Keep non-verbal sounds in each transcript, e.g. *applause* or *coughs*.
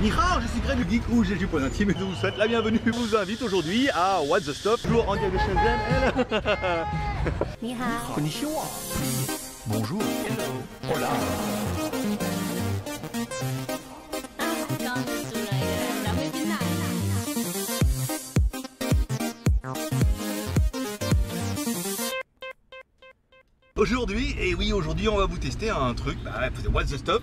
Nihao, je suis Greg Geek ou GG Intime et je vous souhaite la bienvenue. Je vous invite aujourd'hui à What the Stop? toujours en direct de Shenzhen. Nihao. Konnichiwa. Bonjour. Hello. Hola. Aujourd'hui, et oui aujourd'hui on va vous tester un truc, bah, What the Stop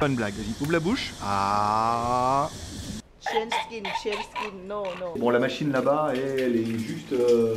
Bonne blague, vas-y, ouvre la bouche. Ah. Chain skin, chain skin, no, no. Bon, la machine là-bas, elle est juste. euh,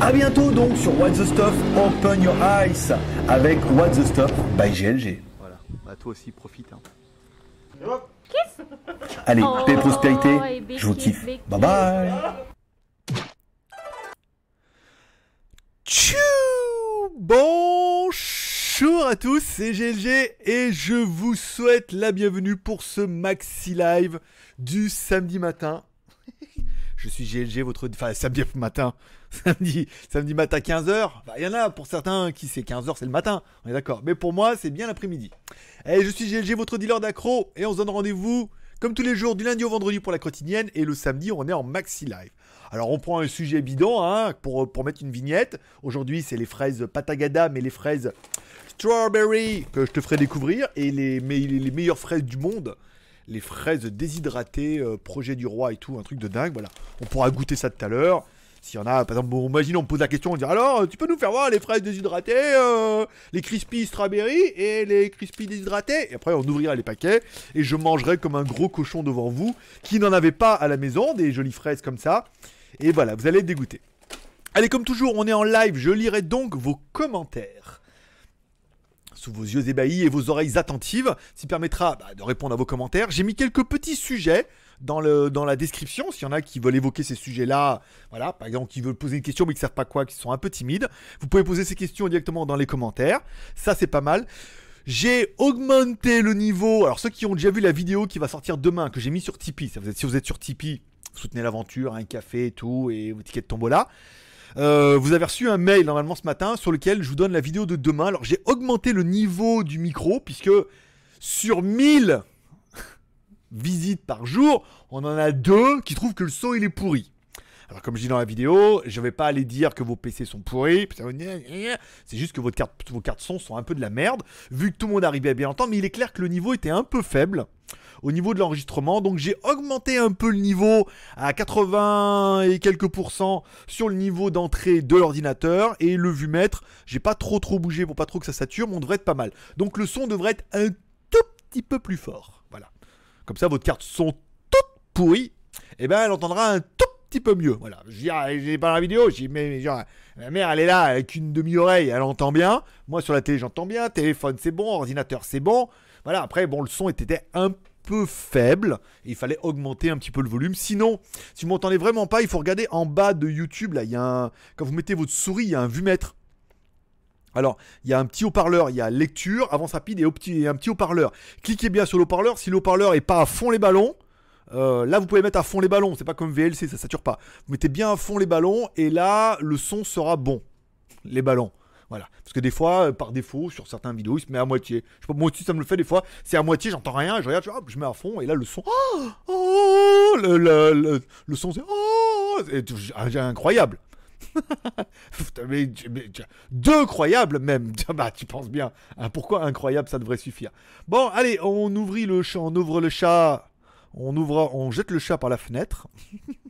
A bientôt donc sur What the Stuff Open Your Eyes avec What the Stuff by GLG. Voilà, bah toi aussi profite. Hein. Allez, paix et prospérité, je vous kiffe. Bye bye. Tchou Bonjour à tous, c'est GLG et je vous souhaite la bienvenue pour ce maxi live du samedi matin. Je suis GLG, votre. Enfin, samedi matin. *laughs* Samedi, samedi matin 15h. Il y en a pour certains qui c'est 15h, c'est le matin. On est d'accord. Mais pour moi, c'est bien l'après-midi. Et je suis GLG, votre dealer d'accro. Et on se donne rendez-vous, comme tous les jours, du lundi au vendredi pour la quotidienne. Et le samedi, on est en maxi live. Alors, on prend un sujet bidon hein, pour, mettre une vignette. Aujourd'hui, c'est les fraises Patagada, mais les fraises Strawberry que je te ferai découvrir. Et les, les meilleures fraises du monde les fraises déshydratées, euh, projet du roi et tout, un truc de dingue, voilà. On pourra goûter ça tout à l'heure. S'il y en a, par exemple, bon, imagine, on me pose la question, on dit alors, tu peux nous faire voir les fraises déshydratées, euh, les crispy strawberry et les crispy déshydratés Et après, on ouvrira les paquets et je mangerai comme un gros cochon devant vous qui n'en avait pas à la maison, des jolies fraises comme ça. Et voilà, vous allez être dégoûtés. Allez, comme toujours, on est en live, je lirai donc vos commentaires sous vos yeux ébahis et vos oreilles attentives, ce qui permettra bah, de répondre à vos commentaires. J'ai mis quelques petits sujets dans, le, dans la description, s'il y en a qui veulent évoquer ces sujets-là, voilà, par exemple, qui veulent poser une question mais qui ne savent pas quoi, qui sont un peu timides, vous pouvez poser ces questions directement dans les commentaires, ça c'est pas mal. J'ai augmenté le niveau, alors ceux qui ont déjà vu la vidéo qui va sortir demain, que j'ai mis sur Tipeee, si vous êtes sur Tipeee, soutenez l'aventure, un café et tout, et vos tickets de tombola. Euh, vous avez reçu un mail normalement ce matin sur lequel je vous donne la vidéo de demain. Alors j'ai augmenté le niveau du micro puisque sur 1000 *laughs* visites par jour, on en a deux qui trouvent que le son il est pourri. Alors comme je dis dans la vidéo, je vais pas aller dire que vos PC sont pourris, c'est juste que vos cartes son sont un peu de la merde, vu que tout le monde arrivait à bien entendre, mais il est clair que le niveau était un peu faible au niveau de l'enregistrement, donc j'ai augmenté un peu le niveau à 80 et quelques pourcents sur le niveau d'entrée de l'ordinateur, et le vumètre, j'ai pas trop trop bougé pour pas trop que ça sature, mais on devrait être pas mal. Donc le son devrait être un tout petit peu plus fort, voilà. Comme ça, votre carte son toute pourrie, et ben elle entendra un tout petit peu mieux. Voilà. J'ai pas la vidéo, j'ai mais genre, ma mère elle est là avec une demi-oreille, elle entend bien. Moi sur la télé j'entends bien, téléphone c'est bon, ordinateur c'est bon. Voilà, après bon le son était un peu faible, il fallait augmenter un petit peu le volume. Sinon, si vous m'entendez vraiment pas, il faut regarder en bas de YouTube là, il y a un quand vous mettez votre souris, il y a un vumètre. Alors, il y a un petit haut-parleur, il y a lecture, avance rapide et, et un petit haut-parleur. Cliquez bien sur le haut-parleur. Si le haut-parleur est pas à fond les ballons, euh, là vous pouvez mettre à fond les ballons. C'est pas comme VLC, ça sature pas. Vous mettez bien à fond les ballons et là le son sera bon. Les ballons. Voilà. Parce que des fois, euh, par défaut, sur certaines vidéos, il se met à moitié. Je sais pas, moi aussi ça me le fait des fois. C'est à moitié, j'entends rien, je regarde, je, hop, je mets à fond et là le son. Oh, oh, le, son c'est. Oh, c'est incroyable. *laughs* Mais, mais- deux croyables même. *laughs* Bah, tu penses bien. Hein, pourquoi incroyable, ça devrait suffire? Bon, allez, on le on ouvre le chat. On ouvre, jette le chat par la fenêtre.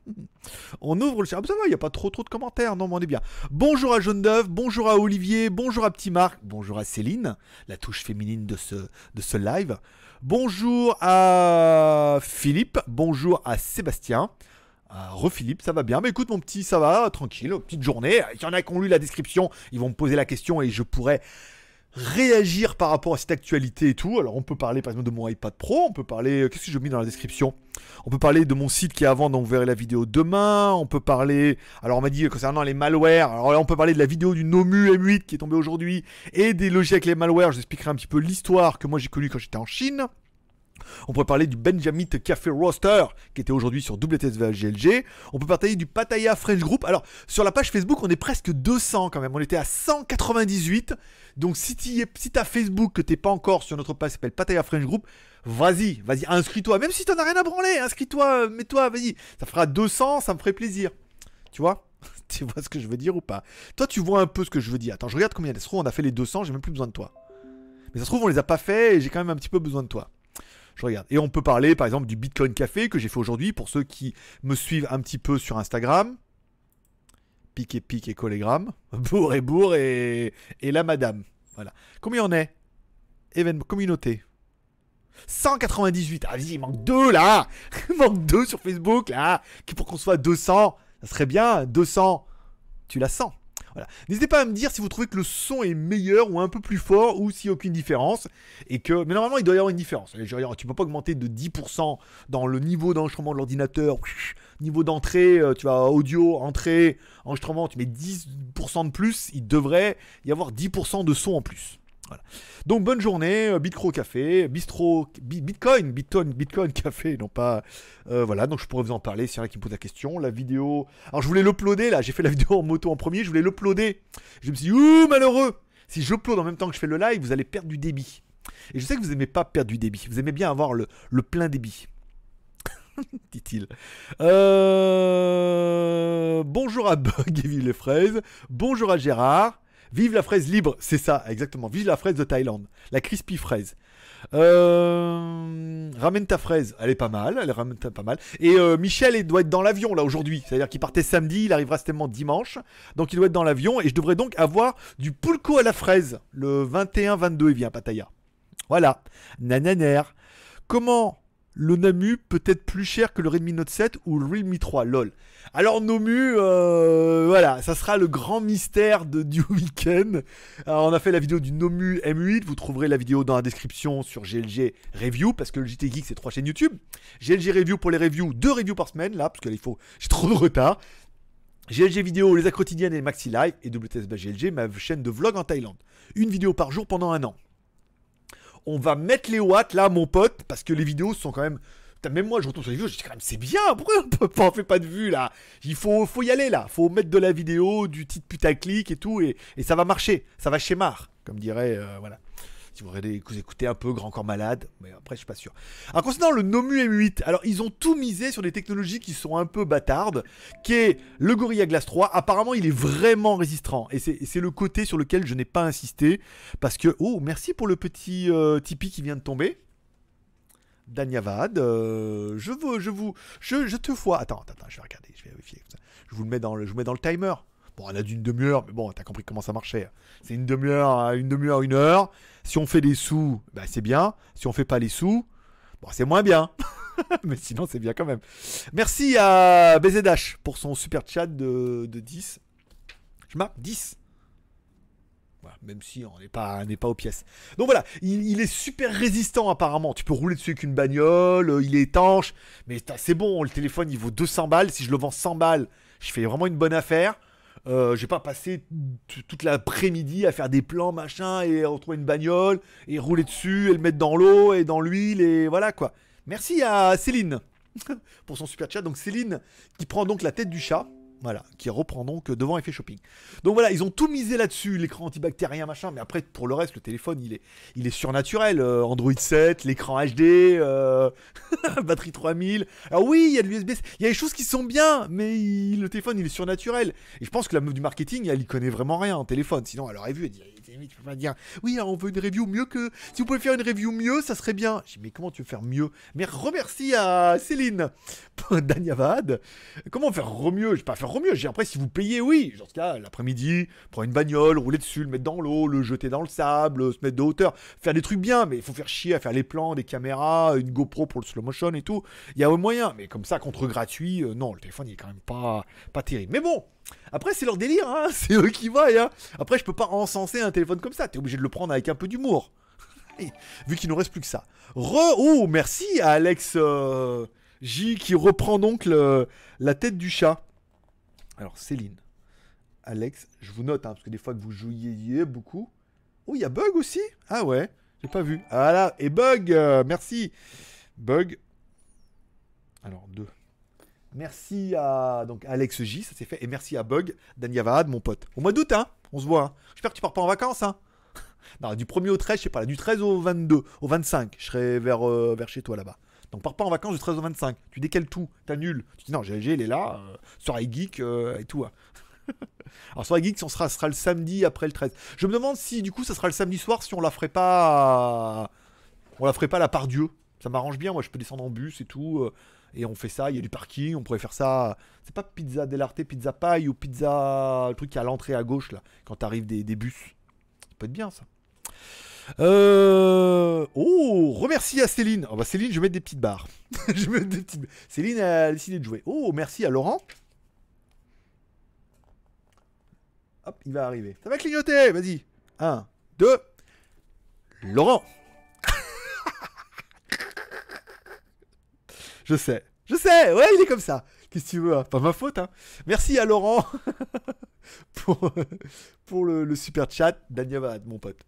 *laughs* on ouvre le chat. Ah, ça va, il n'y a pas trop trop de commentaires. Non, mais on est bien. Bonjour à Jaune d'œuf, bonjour à Olivier, bonjour à Petit Marc, bonjour à Céline, la touche féminine de ce, de ce live. Bonjour à Philippe, bonjour à Sébastien. Ah, Re-Philippe, ça va bien. Mais écoute, mon petit, ça va, tranquille, petite journée. Il y en a qui ont lu la description, ils vont me poser la question et je pourrais réagir par rapport à cette actualité et tout. Alors, on peut parler par exemple de mon iPad Pro, on peut parler. Qu'est-ce que j'ai mis dans la description? On peut parler de mon site qui est vendre, donc vous verrez la vidéo demain. On peut parler. Alors, on m'a dit concernant les malwares. Alors on peut parler de la vidéo du Nomu M8 qui est tombée aujourd'hui et des logiciels avec les malwares. Je vous expliquerai un petit peu l'histoire que moi j'ai connue quand j'étais en Chine. On pourrait parler du Benjamin Café Roaster qui était aujourd'hui sur WTSVGLG. On peut parler du Pattaya French Group. Alors, sur la page Facebook, on est presque 200 quand même. On était à 198. Donc, si tu si as Facebook que t'es pas encore sur notre page s'appelle Pattaya French Group, vas-y, vas-y, inscris-toi. Même si t'en as rien à branler, inscris-toi, mets-toi, vas-y. Ça fera 200, ça me ferait plaisir. Tu vois? *laughs* Tu vois ce que je veux dire ou pas? Toi, tu vois un peu ce que je veux dire. Attends, je regarde combien. Se trouve, on a fait les 200, j'ai même plus besoin de toi. Mais ça se trouve, on les a pas fait et j'ai quand même un petit peu besoin de toi. Je regarde. Et on peut parler par exemple du Bitcoin Café que j'ai fait aujourd'hui pour ceux qui me suivent un petit peu sur Instagram. Pic et pic et collégramme. *laughs* Bourre et bourre et, et la madame. Voilà. Combien on est? Communauté. 198. Ah, vas-y, il manque deux là. *laughs* Il manque deux sur Facebook là. Pour qu'on soit 200. Ça serait bien. 200. Tu la sens. N'hésitez pas à me dire si vous trouvez que le son est meilleur ou un peu plus fort ou s'il n'y a aucune différence. Et que... Mais normalement, il doit y avoir une différence. Tu peux pas augmenter de 10% dans le niveau d'enregistrement de l'ordinateur. *laughs* Niveau d'entrée, euh, tu vas audio, entrée, enregistrement, tu mets 10% de plus. Il devrait y avoir 10% de son en plus. Voilà. Donc bonne journée, euh, Bitcro Café, Bistro, Bi- Bitcoin, Bitcoin, Bitcoin Café, non pas. euh, voilà, donc je pourrais vous en parler s'il y en a qui me posent la question. La vidéo. Alors je voulais l'uploader là, j'ai fait la *laughs* vidéo en moto en premier, je voulais l'uploader. Je me suis dit, ouh, malheureux Si j'upload en même temps que je fais le live, vous allez perdre du débit. Et je sais que vous aimez pas perdre du débit, vous aimez bien avoir le, le plein débit. *laughs* dit-il. Euh, Bonjour à Bug *laughs* et les fraises. Bonjour à Gérard. Vive la fraise libre, c'est ça, exactement. Vive la fraise de Thaïlande. La crispy fraise. Euh, ramène ta fraise, elle est pas mal, elle ramène pas mal. Et euh, Michel il doit être dans l'avion là aujourd'hui, c'est-à-dire qu'il partait samedi, il arrivera certainement dimanche, donc il doit être dans l'avion et je devrais donc avoir du pulco à la fraise le 21-22, il vient à. Voilà, nananer. Comment le Namu peut être plus cher que le Redmi Note 7 ou le Realme 3 lol. Alors Nomu, euh, voilà, ça sera le grand mystère de, du *laughs* week-end. Alors, on a fait la vidéo du Nomu M8, vous trouverez la vidéo dans la description sur GLG Review, parce que le JT Geek c'est trois chaînes YouTube. GLG Review pour les reviews, deux reviews par semaine là, parce faut, j'ai trop de retard. GLG vidéo, les quotidiennes et maxi live, et WTS GLG, ma chaîne de vlog en Thaïlande. Une vidéo par jour pendant un an. On va mettre les watts là, mon pote, parce que les vidéos sont quand même. Même moi, je retourne sur les vidéos, je dis quand même, c'est bien, *laughs* pourquoi on on fait pas de vues là? Il faut, faut y aller là, faut mettre de la vidéo, du titre putaclic et tout, et, ça va marcher, ça va chez Mar, comme dirait, euh, voilà. Si vous regardez, vous écoutez un peu Grand Corps Malade, mais après, je suis pas sûr. Alors, concernant le Nomu M8, alors ils ont tout misé sur des technologies qui sont un peu bâtardes, qui est le Gorilla Glass 3. Apparemment, il est vraiment résistant, et c'est le côté sur lequel je n'ai pas insisté, parce que, oh, merci pour le petit euh, Tipeee qui vient de tomber. Danyavad, euh, je veux, je vous, je, je te vois. Attends, attends, je vais regarder, je vais vérifier. Je vous le mets dans le, je mets dans le timer. Bon, on a d'une demi-heure, mais bon, t'as compris comment ça marchait. C'est une demi-heure, une demi-heure, une heure. Si on fait des sous, bah, c'est bien. Si on fait pas les sous, bon, c'est moins bien. *laughs* mais sinon, c'est bien quand même. Merci à BZH pour son super chat de, de 10. Je marque 10. Voilà, même si on n'est pas, pas aux pièces. Donc voilà, il, est super résistant apparemment. Tu peux rouler dessus avec une bagnole, euh, il est étanche. Mais c'est bon, le téléphone il vaut 200 balles. Si je le vends 100 balles, je fais vraiment une bonne affaire. Euh, je vais pas passer t- toute l'après-midi à faire des plans machin et retrouver une bagnole et rouler dessus et le mettre dans l'eau et dans l'huile et voilà quoi. Merci à Céline *laughs* pour son super chat. Donc Céline qui prend donc la tête du chat. Voilà, qui reprend donc devant Effet Shopping. Donc voilà, ils ont tout misé là-dessus, l'écran antibactérien, machin, mais après, pour le reste, le téléphone, il est, il est surnaturel. Euh, Android 7, l'écran HD, euh, *laughs* batterie 3000. Alors oui, il y a de l'USB, il y a des choses qui sont bien, mais il- le téléphone, il est surnaturel. Et je pense que la meuf du marketing, elle y connaît vraiment rien en téléphone. Sinon, elle aurait vu, elle dit, oui, on veut une review mieux que... Si vous pouvez faire une review mieux, ça serait bien. Dis, mais comment tu veux faire mieux? Mais remercie à Céline, *laughs* Danyavad. Comment faire remieux Je vais pas faire remieux. J'ai après, si vous payez, oui. Dans ce cas, l'après-midi, prendre une bagnole, rouler dessus, le mettre dans l'eau, le jeter dans le sable, se mettre de hauteur, faire des trucs bien. Mais il faut faire chier à faire les plans, des caméras, une GoPro pour le slow motion et tout. Il y a un moyen. Mais comme ça, contre gratuit, euh, non, le téléphone, il est quand même pas, pas terrible. Mais bon. Après, c'est leur délire, hein. *laughs* c'est eux qui voient. Hein. Après, je peux pas encenser un téléphone comme ça. T'es obligé de le prendre avec un peu d'humour. *laughs* Vu qu'il nous reste plus que ça. Re oh, merci à Alex euh, J qui reprend donc la tête du chat. Alors, Céline. Alex, je vous note, hein, parce que des fois que vous jouiez beaucoup. Oh, il y a Bug aussi? Ah ouais, j'ai pas vu. Ah là, et Bug, euh, merci. Bug. Alors, deux. Merci à donc Alex J, ça s'est fait. Et merci à Bug, Danyavad, mon pote. Au mois d'août, hein On se voit. hein. J'espère que tu pars pas en vacances, hein *laughs* Non, du 1er au 13, je sais pas, là, du 13 au 22, au 25, je serai vers, euh, vers chez toi là-bas. Donc pars pas en vacances du 13 au 25. Tu décales tout, t'annules. Tu dis non, GLG, il est là, euh, soirée geek euh, et tout. hein. *laughs* Alors soirée geek, on sera, sera le samedi après le 13. Je me demande si du coup ça sera le samedi soir, si on la ferait pas... On la ferait pas la part Dieu. Ça m'arrange bien, moi je peux descendre en bus et tout. Et on fait ça, il y a du parking, on pourrait faire ça. C'est pas pizza dell'arte, pizza paille ou pizza. Le truc qui est à l'entrée à gauche là, quand t'arrives des, bus. Ça peut être bien ça. Euh... Oh, remercie à Céline. Oh, bah, Céline, je vais mettre des petites barres. *laughs* je vais des petites... Céline a décidé de jouer. Oh, merci à Laurent. Hop, il va arriver. Ça va clignoter, vas-y. Un, deux. Laurent. Je sais. Je sais, ouais, il est comme ça. Qu'est-ce que tu veux hein Pas ma faute, hein. Merci à Laurent *laughs* pour, le, super chat. Danyavad, mon pote.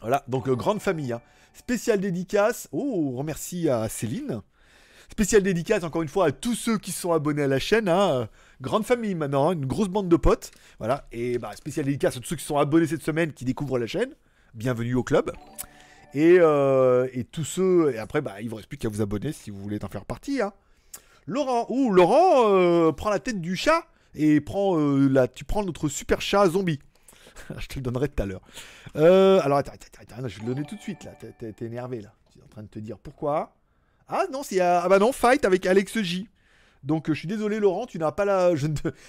Voilà, donc euh, grande famille. Hein. Spécial dédicace. Oh, remercie à Céline. Spécial dédicace encore une fois à tous ceux qui sont abonnés à la chaîne. hein. Grande famille maintenant, hein, une grosse bande de potes. Voilà, et bah, spécial dédicace à tous ceux qui sont abonnés cette semaine, qui découvrent la chaîne. Bienvenue au club. Et, euh, et tous ceux. Et après, bah, il vous reste plus qu'à vous abonner si vous voulez en faire partie. Hein. Laurent, ouh, Laurent euh, prend la tête du chat et prend euh, la, tu prends notre super chat zombie. *laughs* je te le donnerai tout à l'heure. Euh, alors attends, attends, attends, je vais le donner tout de suite là. T'es- énervé là. Tu es en train de te dire pourquoi? Ah non, c'est ah bah non, fight avec Alex J. Donc je suis désolé Laurent, tu n'as pas la. je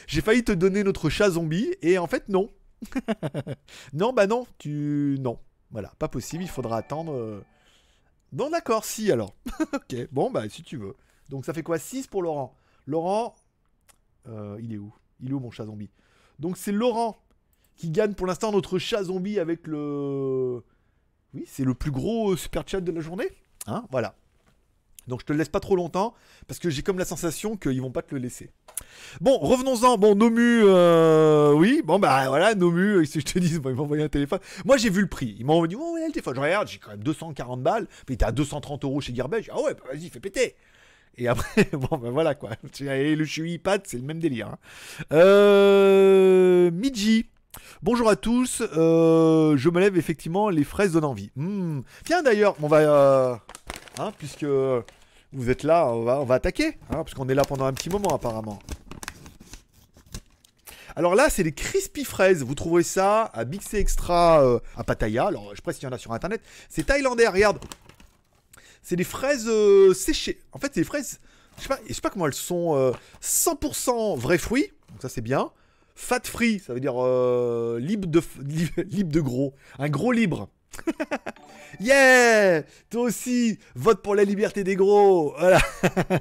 J'ai failli te donner notre chat zombie et en fait non. *laughs* non bah non, tu non. Voilà, pas possible. Il faudra attendre. euh. Non d'accord, si alors. *laughs* ok, bon bah si tu veux. Donc ça fait quoi? 6 pour Laurent. Laurent, euh, il est où? Il est où mon chat zombie? Donc c'est Laurent qui gagne pour l'instant notre chat zombie avec le. Oui, c'est le plus gros euh, super chat de la journée. Hein, voilà. Donc je te le laisse pas trop longtemps parce que j'ai comme la sensation qu'ils vont pas te le laisser. Bon, revenons-en. Bon, Nomu, euh, oui, bon bah voilà, Nomu, euh, je te dis, bon, ils m'ont envoyé un téléphone. Moi j'ai vu le prix. Ils m'ont dit, oh le téléphone. Je regarde, j'ai quand même 240 balles. Puis il était à 230 euros chez dit, ah ouais, bah, vas-y, fais péter. Et après, *laughs* bon bah voilà quoi. Et le Shui Pad, c'est le même délire. hein. Euh, Miji. Bonjour à tous, je me lève effectivement, les fraises donnent envie. Hmm. Tiens d'ailleurs, on va, hein, puisque vous êtes là, on va, attaquer, hein, parce qu'on est là pendant un petit moment apparemment. Alors là, c'est les crispy fraises. Vous trouverez ça à Bixé Extra euh, à Pattaya. Alors, je sais pas s'il y en a sur internet. C'est thaïlandais, regarde. C'est des fraises euh, séchées. En fait, c'est des fraises. Je sais pas, pas comment elles sont. euh, 100% vrais fruits. Donc ça, c'est bien. Fat free, ça veut dire euh, libre de *laughs* gros. Un gros libre. *laughs* yeah Toi aussi, vote pour la liberté des gros. Voilà.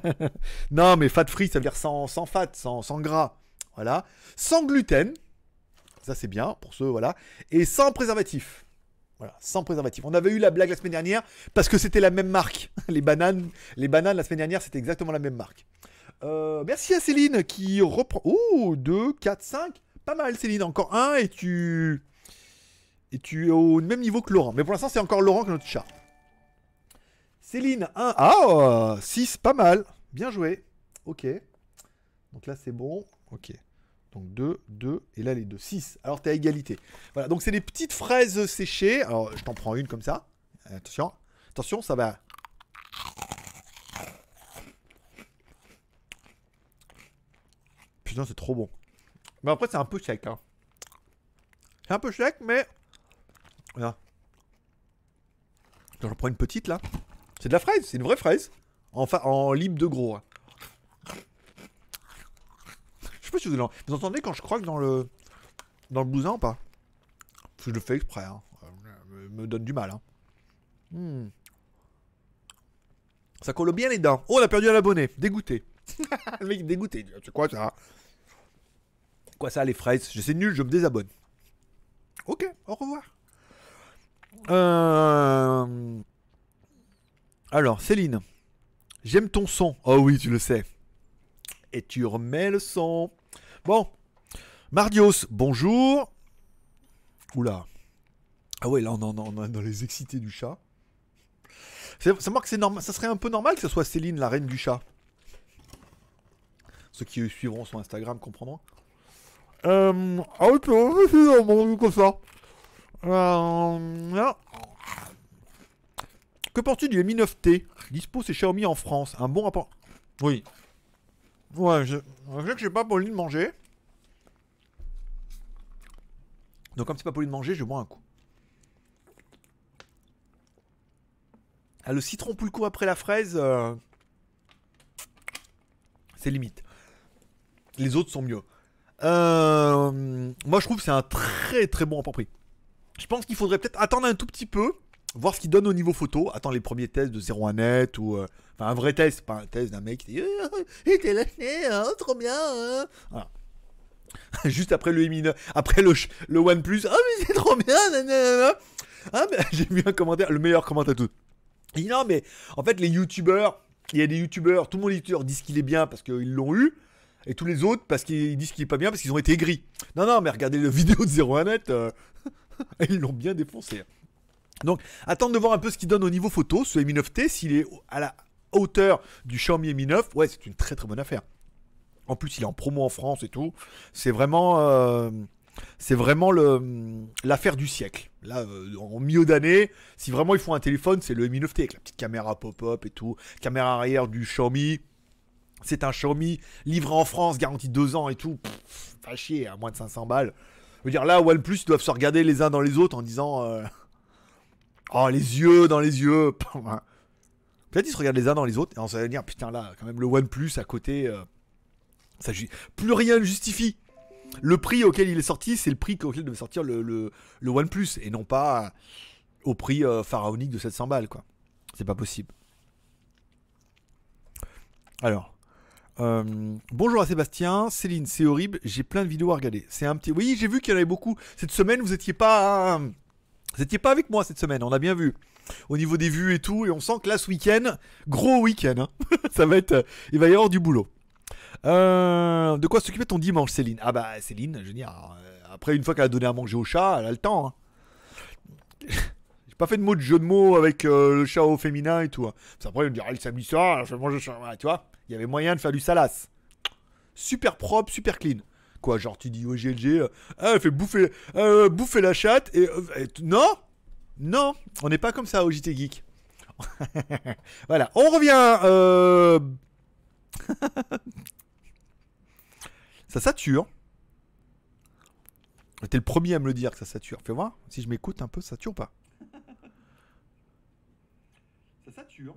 *laughs* non, mais fat free, ça veut dire sans, sans fat, sans, sans gras. Voilà. Sans gluten. Ça, c'est bien pour ceux, voilà. Et sans préservatif. Voilà, sans préservatif. On avait eu la blague la semaine dernière parce que c'était la même marque. *laughs* Les bananes, les bananes la semaine dernière, c'était exactement la même marque. Euh, merci à Céline qui reprend. Oh, 2, 4, 5. Pas mal, Céline. Encore un et tu. Et tu es au même niveau que Laurent. Mais pour l'instant, c'est encore Laurent que notre chat. Céline, 1. Ah, 6, pas mal. Bien joué. Ok. Donc là, c'est bon. Ok. Donc 2, 2, et là les deux. 6. Alors t'es à égalité. Voilà, donc c'est des petites fraises séchées. Alors je t'en prends une comme ça. Attention. Attention, ça va. Putain, c'est trop bon. Mais après, c'est un peu sec. Hein. C'est un peu sec, mais. Attends, J'en prends une petite là. C'est de la fraise, c'est une vraie fraise. Enfin, en libre de gros. hein. Je sais pas si vous, vous entendez quand je croque dans le dans le blousin ou pas? Je le fais exprès. Hein. Euh, Me, donne du mal. Hein. Hmm. Ça colle bien les dents. Oh, on a perdu un abonné. Dégoûté. *laughs* le mec dégoûté. C'est quoi ça? Quoi ça, les fraises? C'est nul, je me désabonne. Ok, au revoir. Euh... Alors, Céline. J'aime ton son. Oh oui, tu le sais. Et tu remets le son. Bon. Mardios, bonjour. Oula. Ah ouais, là on en dans les excités du chat. C'est moi que c'est normal. Ça serait un peu normal que ce soit Céline, la reine du chat. Ceux qui suivront son Instagram comprendront. Euh, ah oui, c'est normal, comme ça. Euh, là. Que penses-tu du Mi 9T Dispo c'est Xiaomi en France. Un bon rapport. Oui. Ouais, je, je sais que j'ai pas poli de manger. Donc comme c'est pas poli de manger, je bois un coup. Ah, le citron pour le coup après la fraise, euh, c'est limite. Les autres sont mieux. Euh, moi je trouve que c'est un très très bon rapport prix. Je pense qu'il faudrait peut-être attendre un tout petit peu, voir ce qu'il donne au niveau photo, attendre les premiers tests de 01net ou euh, enfin un vrai test, pas un test d'un mec qui dit *laughs* il était lâché, hein, trop bien. hein. Voilà. *laughs* Juste après le Mi 9, après le, le OnePlus, ah mais c'est trop bien. Ah *laughs* j'ai vu un commentaire, le meilleur commentaire de tout. Il dit non mais en fait les youtubeurs, il y a des youtubeurs, tout le monde les youtubeurs disent qu'il est bien parce qu'ils l'ont eu. Et tous les autres parce qu'ils disent qu'il est pas bien parce qu'ils ont été gris. Non, non, mais regardez la vidéo de 01net, euh, *laughs* ils l'ont bien défoncé. Donc, attendre de voir un peu ce qu'il donne au niveau photo, ce Mi 9T, s'il est à la hauteur du Xiaomi Mi 9, ouais, c'est une très très bonne affaire. En plus, il est en promo en France et tout. C'est vraiment, euh, l'affaire du siècle. Là, euh, en milieu d'année, si vraiment ils font un téléphone, c'est le Mi 9T avec la petite caméra pop-up et tout, caméra arrière du Xiaomi. C'est un Xiaomi livré en France, garantie 2 ans et tout. Pff, chier, à moins de 500 balles. Je veux dire, là, OnePlus, ils doivent se regarder les uns dans les autres en disant euh, Oh, les yeux dans les yeux. *laughs* Peut-être ils se regardent les uns dans les autres et on se va dire Putain, là, quand même, le OnePlus à côté, euh, ça, plus rien ne justifie. Le prix auquel il est sorti, c'est le prix auquel devait sortir le, OnePlus et non pas au prix euh, pharaonique de 700 balles, quoi. C'est pas possible. Alors. Euh, bonjour à Sébastien, Céline, c'est horrible, j'ai plein de vidéos à regarder. C'est un petit. Oui, j'ai vu qu'il y en avait beaucoup. Cette semaine, vous étiez pas. euh, Vous étiez pas avec moi cette semaine, on a bien vu. Au niveau des vues et tout, et on sent que là, ce week-end, gros week-end, hein. *laughs* ça va être. euh, Il va y avoir du boulot. Euh, de quoi s'occuper ton dimanche, Céline? Ah bah, Céline, je veux dire, après, une fois qu'elle a donné à manger au chat, elle a le temps. hein. *laughs* J'ai pas fait de mots de jeu de mots avec le chat au féminin et tout. hein. Qu'après, on me dirait le samedi soir, je vais manger le chat. Tu vois, il y avait moyen de faire du salace. Super propre, super clean. Quoi, genre, tu dis au GLG, euh, ah, fait bouffer, euh, bouffer la chatte et. euh, non Non, on n'est pas comme ça au JT Geek. *laughs* voilà, on revient. *laughs* ça sature. T'es le premier à me le dire que ça sature. Fais voir si je m'écoute un peu, ça sature pas? Ça sature.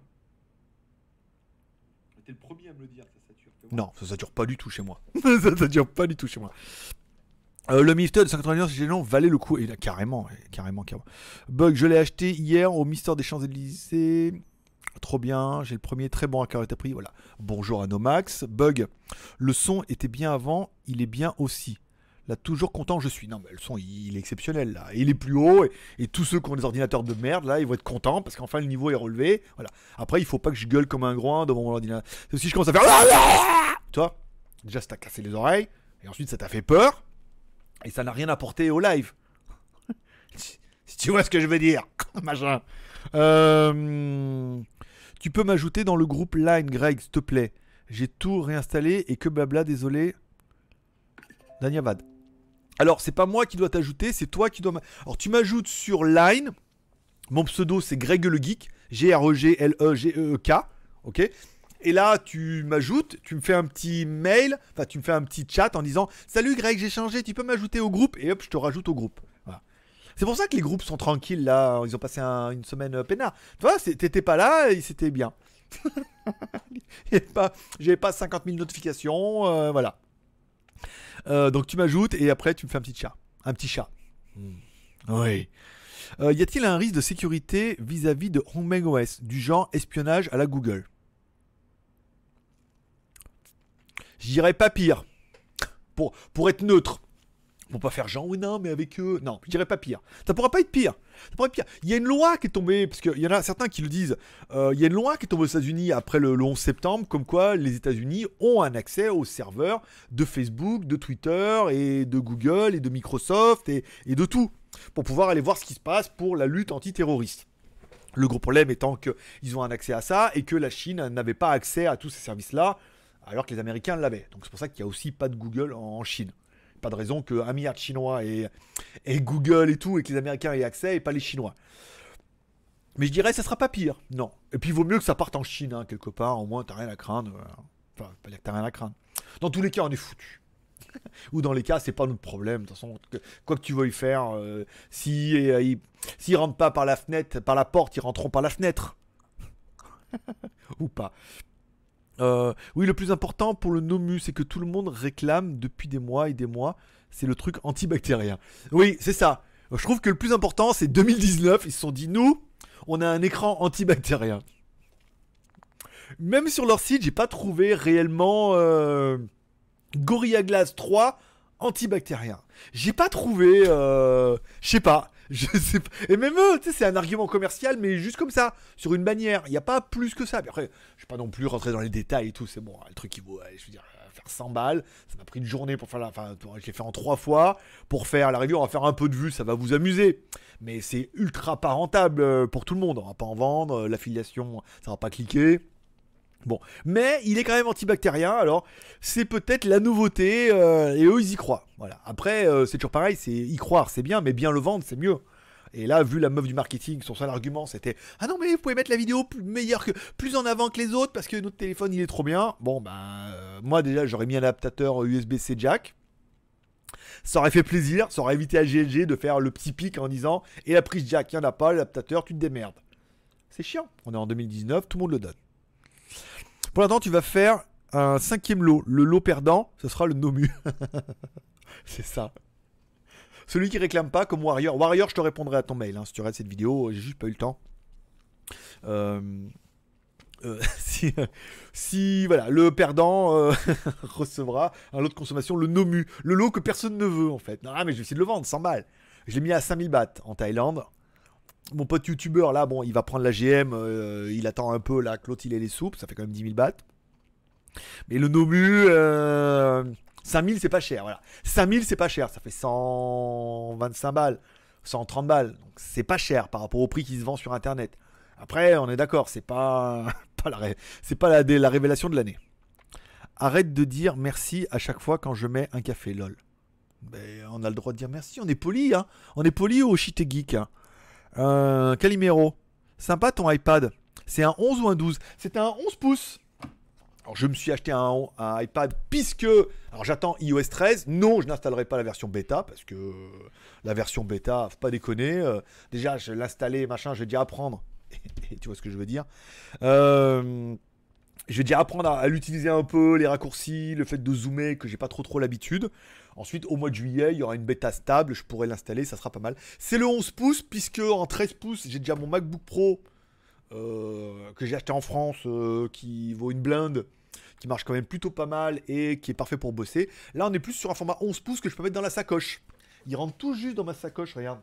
T'es le premier à me le dire ça sature. Non, ça sature pas du tout chez moi. *laughs* ça sature pas du tout chez moi. Euh, le Mister de 199 chez gens valait le coup. Et là, carrément, carrément, carrément. Bug, je l'ai acheté hier au Mister des Champs-Élysées. Trop bien, j'ai le premier très bon à carré prix. Voilà. Bonjour à Nomax. Bug, le son était bien avant, il est bien aussi. Là, toujours content je suis. Non, mais le son, il, est exceptionnel là. Il est plus haut et, et tous ceux qui ont des ordinateurs de merde, là, ils vont être contents parce qu'enfin le niveau est relevé. Voilà. Après, il faut pas que je gueule comme un groin devant mon ordinateur. Si je commence à faire. Tu vois Déjà, ça t'a cassé les oreilles et ensuite, ça t'a fait peur et ça n'a rien apporté au live. *laughs* si si tu vois ce que je veux dire, *laughs* machin. Euh, tu peux m'ajouter dans le groupe Line, Greg, s'il te plaît. J'ai tout réinstallé et que blabla, désolé. Danyavad. Alors, c'est pas moi qui dois t'ajouter, c'est toi qui dois. Alors, tu m'ajoutes sur Line. Mon pseudo, c'est Greg le Geek. G-R-E-G-L-E-G-E-E-K. Ok? Et là, tu m'ajoutes, tu me fais un petit mail, enfin, tu me fais un petit chat en disant Salut Greg, j'ai changé, tu peux m'ajouter au groupe Et hop, je te rajoute au groupe. Voilà. C'est pour ça que les groupes sont tranquilles là. Ils ont passé un- une semaine euh, peinard. Tu vois, t'étais pas là et c'était bien. *laughs* J'avais pas 50 000 notifications. euh, voilà. Euh, donc tu m'ajoutes et après tu me fais un petit chat. Un petit chat. Oui. Euh, y a-t-il un risque de sécurité vis-à-vis de Hongmeng OS, du genre espionnage à la Google? Je dirais pas pire. Pour, pour être neutre. Pour pas faire genre, oui, non, mais avec eux. Non, je dirais pas pire. Ça pourra pas être pire. Il y a une loi qui est tombée, parce qu'il y en a certains qui le disent. euh, Il y a une loi qui est tombée aux États-Unis après le, le 11 septembre, comme quoi les États-Unis ont un accès aux serveurs de Facebook, de Twitter et de Google et de Microsoft et, et de tout, pour pouvoir aller voir ce qui se passe pour la lutte antiterroriste. Le gros problème étant qu'ils ont un accès à ça et que la Chine n'avait pas accès à tous ces services-là, alors que les Américains l'avaient. Donc c'est pour ça qu'il n'y a aussi pas de Google en Chine. Pas de raison qu'un milliard de Chinois et, Google et tout, et que les Américains aient accès et pas les Chinois. Mais je dirais ça sera pas pire, non. Et puis vaut mieux que ça parte en Chine, hein, quelque part, au moins t'as rien à craindre. Enfin, pas que t'as rien à craindre. Dans tous les cas, on est foutu. *laughs* Ou dans les cas, c'est pas notre problème. De toute façon, que- quoi que tu veuilles faire, euh, si euh, ils, s'ils rentrent pas par la fenêtre, par la porte, ils rentreront par la fenêtre. *laughs* Ou pas. Euh, oui, le plus important pour le Nomu, c'est que tout le monde réclame depuis des mois et des mois. C'est le truc antibactérien. Oui, c'est ça. Je trouve que le plus important, c'est 2019. Ils se sont dit, nous, on a un écran antibactérien. Même sur leur site, j'ai pas trouvé réellement euh, Gorilla Glass 3 antibactérien. J'ai pas trouvé, euh, je sais pas, *laughs* je sais pas. Et même eux, tu sais, c'est un argument commercial, mais juste comme ça, sur une bannière. Il n'y a pas plus que ça. Mais après, je vais pas non plus rentrer dans les détails et tout. C'est bon, le truc qui vaut, je veux dire, euh, faire 100 balles. Ça m'a pris une journée pour faire la. Enfin, je l'ai fait en trois fois. Pour faire la review, on va faire un peu de vue, ça va vous amuser. Mais c'est ultra pas rentable euh, pour tout le monde. On va pas en vendre. euh, L'affiliation, ça va pas cliquer. Bon, mais il est quand même antibactérien, alors c'est peut-être la nouveauté, euh, et eux ils y croient. Voilà. Après, euh, c'est toujours pareil, c'est y croire, c'est bien, mais bien le vendre, c'est mieux. Et là, vu la meuf du marketing, son seul argument c'était Ah non, mais vous pouvez mettre la vidéo plus meilleure que, plus en avant que les autres parce que notre téléphone il est trop bien. Bon, ben, euh, moi déjà j'aurais mis un adaptateur USB-C jack. Ça aurait fait plaisir, ça aurait évité à GLG de faire le petit pic en disant Et la prise jack, il n'y en a pas, l'adaptateur, tu te démerdes. C'est chiant. On est en 2019, tout le monde le donne. Pour l'instant, tu vas faire un cinquième lot. Le lot perdant, ce sera le Nomu. *laughs* c'est ça. Celui qui réclame pas, comme Warrior. Warrior, je te répondrai à ton mail hein, si tu regardes cette vidéo. J'ai juste pas eu le temps. Euh, *laughs* euh, *laughs* si, voilà, le perdant euh, recevra un lot de consommation, le Nomu. Le lot que personne ne veut en fait. Non, mais je vais essayer de le vendre 100 balles. Je l'ai mis à 5000 bahts en Thaïlande. Mon pote youtubeur là, bon, il va prendre la GM, euh, il attend un peu là l'autre il les soupes, ça fait quand même 10 000 bahts. Mais le Nomu, euh, 5000 c'est pas cher, voilà. 5000 c'est pas cher, ça fait 125 balles, 130 balles, donc c'est pas cher par rapport au prix qui se vend sur internet. Après, on est d'accord, c'est pas, *laughs* la, révélation de l'année. Arrête de dire merci à chaque fois quand je mets un café, lol. Ben, on a le droit de dire merci, on est poli, hein. On est poli au shit geek, hein. Euh, Calimero. Sympa ton iPad. C'est un 11 ou un 12 C'est un 11 pouces. Alors je me suis acheté un, iPad puisque... Alors j'attends iOS 13. Non, je n'installerai pas la version bêta parce que la version bêta, faut pas déconner. Euh, déjà, je l'installer, machin, je vais déjà apprendre. *laughs* Tu vois ce que je veux dire. Euh, je vais déjà apprendre à, à l'utiliser un peu, les raccourcis, le fait de zoomer, que j'ai pas trop trop l'habitude. Ensuite, au mois de juillet, il y aura une bêta stable, je pourrai l'installer, ça sera pas mal. C'est le 11 pouces, puisque en 13 pouces, j'ai déjà mon MacBook Pro euh, que j'ai acheté en France, euh, qui vaut une blinde, qui marche quand même plutôt pas mal et qui est parfait pour bosser. Là, on est plus sur un format 11 pouces que je peux mettre dans la sacoche. Il rentre tout juste dans ma sacoche, regarde.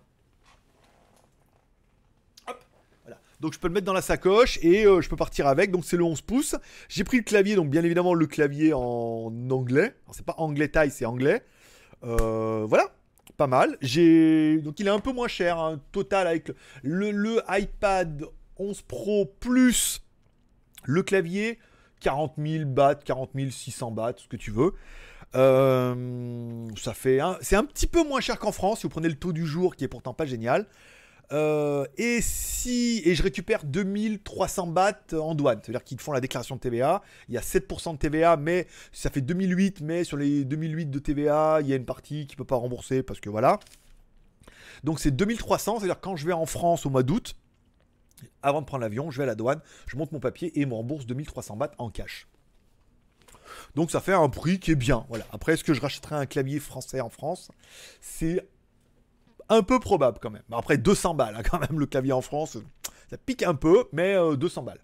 Donc je peux le mettre dans la sacoche et euh, je peux partir avec. Donc c'est le 11 pouces. J'ai pris le clavier, donc bien évidemment le clavier en anglais. Alors c'est pas anglais taille, c'est anglais. Euh, voilà, pas mal. Donc il est un peu moins cher, hein, total avec le, iPad 11 Pro plus le clavier, 40 000 bahts, 40 600 bahts, ce que tu veux. Euh, ça fait, c'est un petit peu moins cher qu'en France si vous prenez le taux du jour qui est pourtant pas génial. Euh, et si et je récupère 2300 bahts en douane, c'est-à-dire qu'ils font la déclaration de TVA. Il y a 7% de TVA, mais ça fait 2008, mais sur les 2008 de TVA, il y a une partie qui peut pas rembourser parce que voilà. Donc c'est 2300, c'est-à-dire quand je vais en France au mois d'août, avant de prendre l'avion, je vais à la douane, je monte mon papier et ils me rembourse 2300 bahts en cash. Donc ça fait un prix qui est bien. Voilà. Après, est-ce que je rachèterai un clavier français en France? C'est un peu probable quand même. Après, 200 balles hein, quand même le clavier en France. Ça pique un peu, mais euh, 200 balles.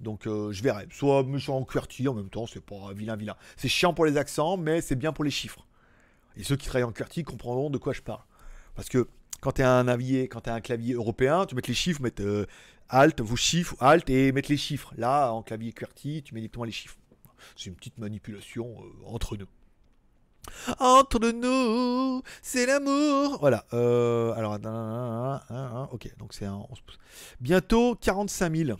Donc euh, je verrai. Soit suis en QWERTY en même temps, c'est pas vilain vilain. C'est chiant pour les accents, mais c'est bien pour les chiffres. Et ceux qui travaillent en QWERTY comprendront de quoi je parle. Parce que quand tu un navier, quand tu un clavier européen, tu mets les chiffres, mettre euh, Alt, vous chiffres, Alt et mettre les chiffres. Là, en clavier QWERTY, tu mets directement les chiffres. C'est une petite manipulation euh, entre nous. Entre nous, c'est l'amour. Voilà. euh, alors, ok. Donc c'est un 11 pouces. Bientôt 45 000.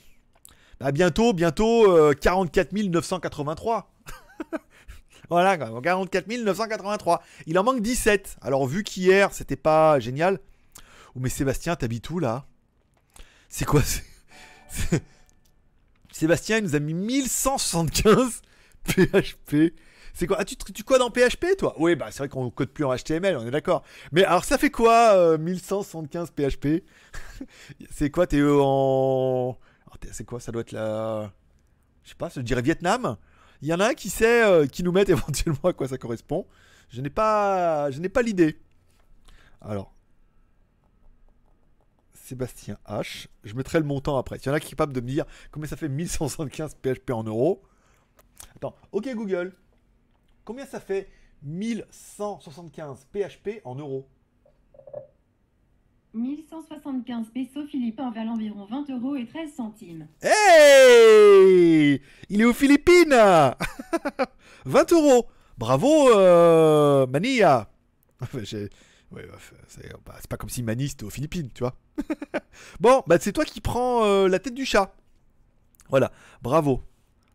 Bah, bientôt, bientôt euh, 44 983. *laughs* voilà, quoi, 44 983. Il en manque 17. Alors, vu qu'hier, c'était pas génial. Oh, mais Sébastien, t'habites où là? C'est quoi Sébastien, il nous a mis 1175 PHP. C'est quoi? Ah, tu, codes en PHP, toi? Oui, bah c'est vrai qu'on code plus en HTML, on est d'accord. Mais alors, ça fait quoi, euh, 1175 PHP *laughs* C'est quoi T'es euh, en. C'est quoi? Ça doit être la. Je sais pas, je dirais Vietnam? Il y en a un qui sait, euh, qui nous met *laughs* éventuellement à quoi ça correspond. Je n'ai pas, je n'ai pas l'idée. Alors, Sébastien H. Je mettrai le montant après. S'il y en a qui est capable de me dire combien ça fait 1175 PHP en euros. Attends, ok Google. Combien ça fait 1175 PHP en euros 1175 pesos philippins valent environ 20 euros et 13 centimes. Hey Il est aux Philippines *laughs* 20 euros Bravo, euh, Mania *laughs* ouais, c'est bah, c'est pas comme si Mani c'était aux Philippines, tu vois. *laughs* bon, bah c'est toi qui prends euh, la tête du chat. Voilà, bravo.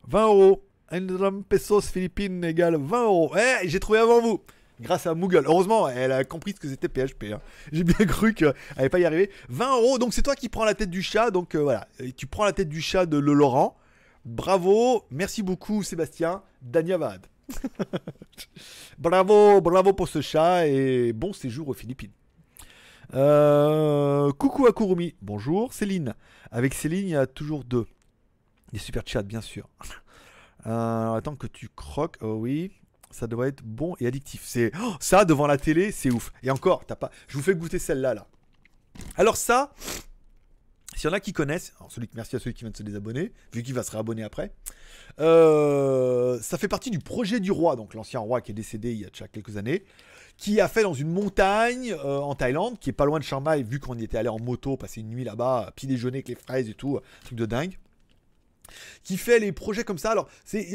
20 euros. 1 pesos Philippines égale 20 euros. Eh, j'ai trouvé avant vous. Grâce à Moogle. Heureusement, elle a compris ce que c'était PHP. hein. J'ai bien cru qu'elle allait pas y arriver. 20 euros, donc c'est toi qui prends la tête du chat. Donc euh, voilà, tu prends la tête du chat de Le Laurent. Bravo, merci beaucoup Sébastien. Danyavad. *laughs* bravo, bravo pour ce chat et bon séjour aux Philippines. Euh, coucou à Kurumi, bonjour Céline. Avec Céline, il y a toujours deux. Des super chats, bien sûr. *laughs* Euh, attends que tu croques, oh oui. Ça doit être bon et addictif. C'est oh, ça devant la télé, c'est ouf. Et encore, t'as pas. Je vous fais goûter celle-là là. Alors ça, s'il y en a qui connaissent, alors merci à celui qui vient de se désabonner, vu qu'il va se réabonner après. Euh, ça fait partie du projet du roi, donc l'ancien roi qui est décédé il y a déjà quelques années, qui a fait dans une montagne euh, en Thaïlande, qui est pas loin de Chiang Mai, vu qu'on y était allé en moto, passer une nuit là-bas, petit déjeuner avec les fraises et tout, truc de dingue. Qui fait les projets comme ça. Alors,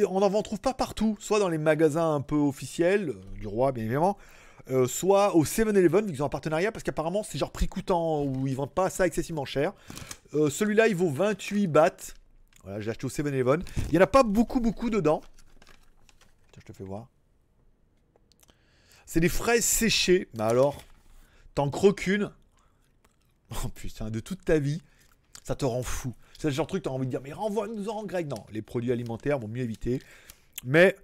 on n'en trouve pas partout, soit dans les magasins un peu officiels euh, du roi, bien évidemment, euh, soit au 7-Eleven, vu qu'ils ont un partenariat, parce qu'apparemment c'est genre prix coûtant, où ils vendent pas ça excessivement cher. Euh, celui-là, il vaut 28 bahts. Voilà, j'ai acheté au 7-Eleven. Il n'y en a pas beaucoup, beaucoup dedans. Tiens, je te fais voir. C'est des fraises séchées. Mais alors, t'en croques une. *laughs* Oh putain, de toute ta vie, ça te rend fou. C'est le genre de truc, t'as envie de dire, mais renvoie-nous en grec. Non, les produits alimentaires vont mieux éviter. Mais,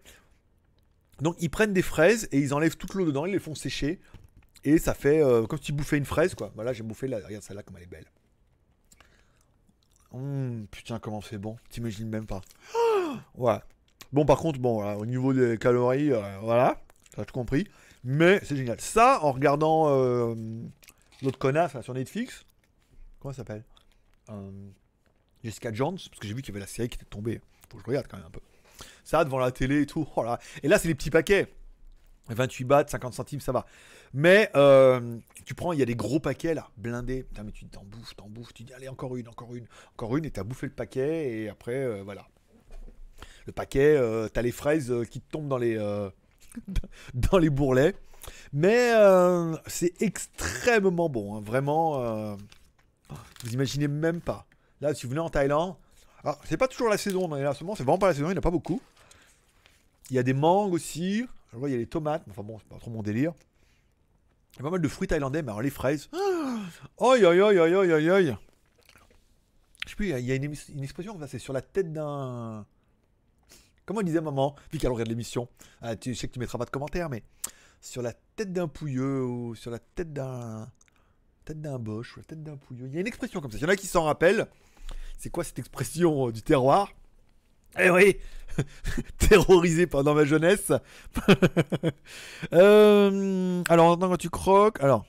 donc, ils prennent des fraises et ils enlèvent toute l'eau dedans, ils les font sécher. Et ça fait euh, comme si tu bouffais une fraise, quoi. Voilà, j'ai bouffé la. Regarde celle-là, comme elle est belle. Hum, putain, comment c'est bon. T'imagines même pas. *gasps* ouais. Bon, par contre, bon, au niveau des calories, euh, voilà. T'as tout compris. Mais c'est génial. Ça, en regardant euh, l'autre connasse sur Netflix. Comment ça s'appelle? Jessica Jones. Parce que j'ai vu qu'il y avait la série qui était tombée. Faut que je regarde quand même un peu. Ça, devant la télé et tout. *laughs* oh là. Et là, c'est les petits paquets. 28 bahts, 50 centimes, ça va. Mais euh, tu prends, il y a des gros paquets là, blindés. Putain, mais tu t'en bouffes, t'en bouffes. Tu dis, allez, encore une, encore une, encore une. Et t'as bouffé le paquet. Et après, euh, voilà. Le paquet, euh, t'as les fraises qui te tombent dans les, *laughs* dans bourrelets. Mais c'est extrêmement bon. hein, Vraiment, vous imaginez même pas. Là, si vous venez en Thaïlande, alors c'est pas toujours la saison, mais là, ce moment, c'est vraiment pas la saison, il n'y en a pas beaucoup. Il y a des mangues aussi. Il y a les tomates, enfin bon, c'est pas trop mon délire. Il y a pas mal de fruits thaïlandais, mais alors les fraises. *gasps* Aïe aïe aïe aïe aïe aïe. Je sais plus, il y a- une, une expression, c'est sur la tête d'un. Comment disait maman, vu qu'elle regarde l'émission Ah, tu, sais que tu mettras pas de commentaire, mais sur la tête d'un pouilleux ou sur la tête d'un. Tête d'un boche ou la tête d'un pouilleux. Il y a une expression comme ça. Il y en a qui s'en rappellent. C'est quoi cette expression euh, du terroir? Eh oui *laughs* Terrorisé pendant ma jeunesse. *laughs* Euh, alors, quand tu croques. Alors.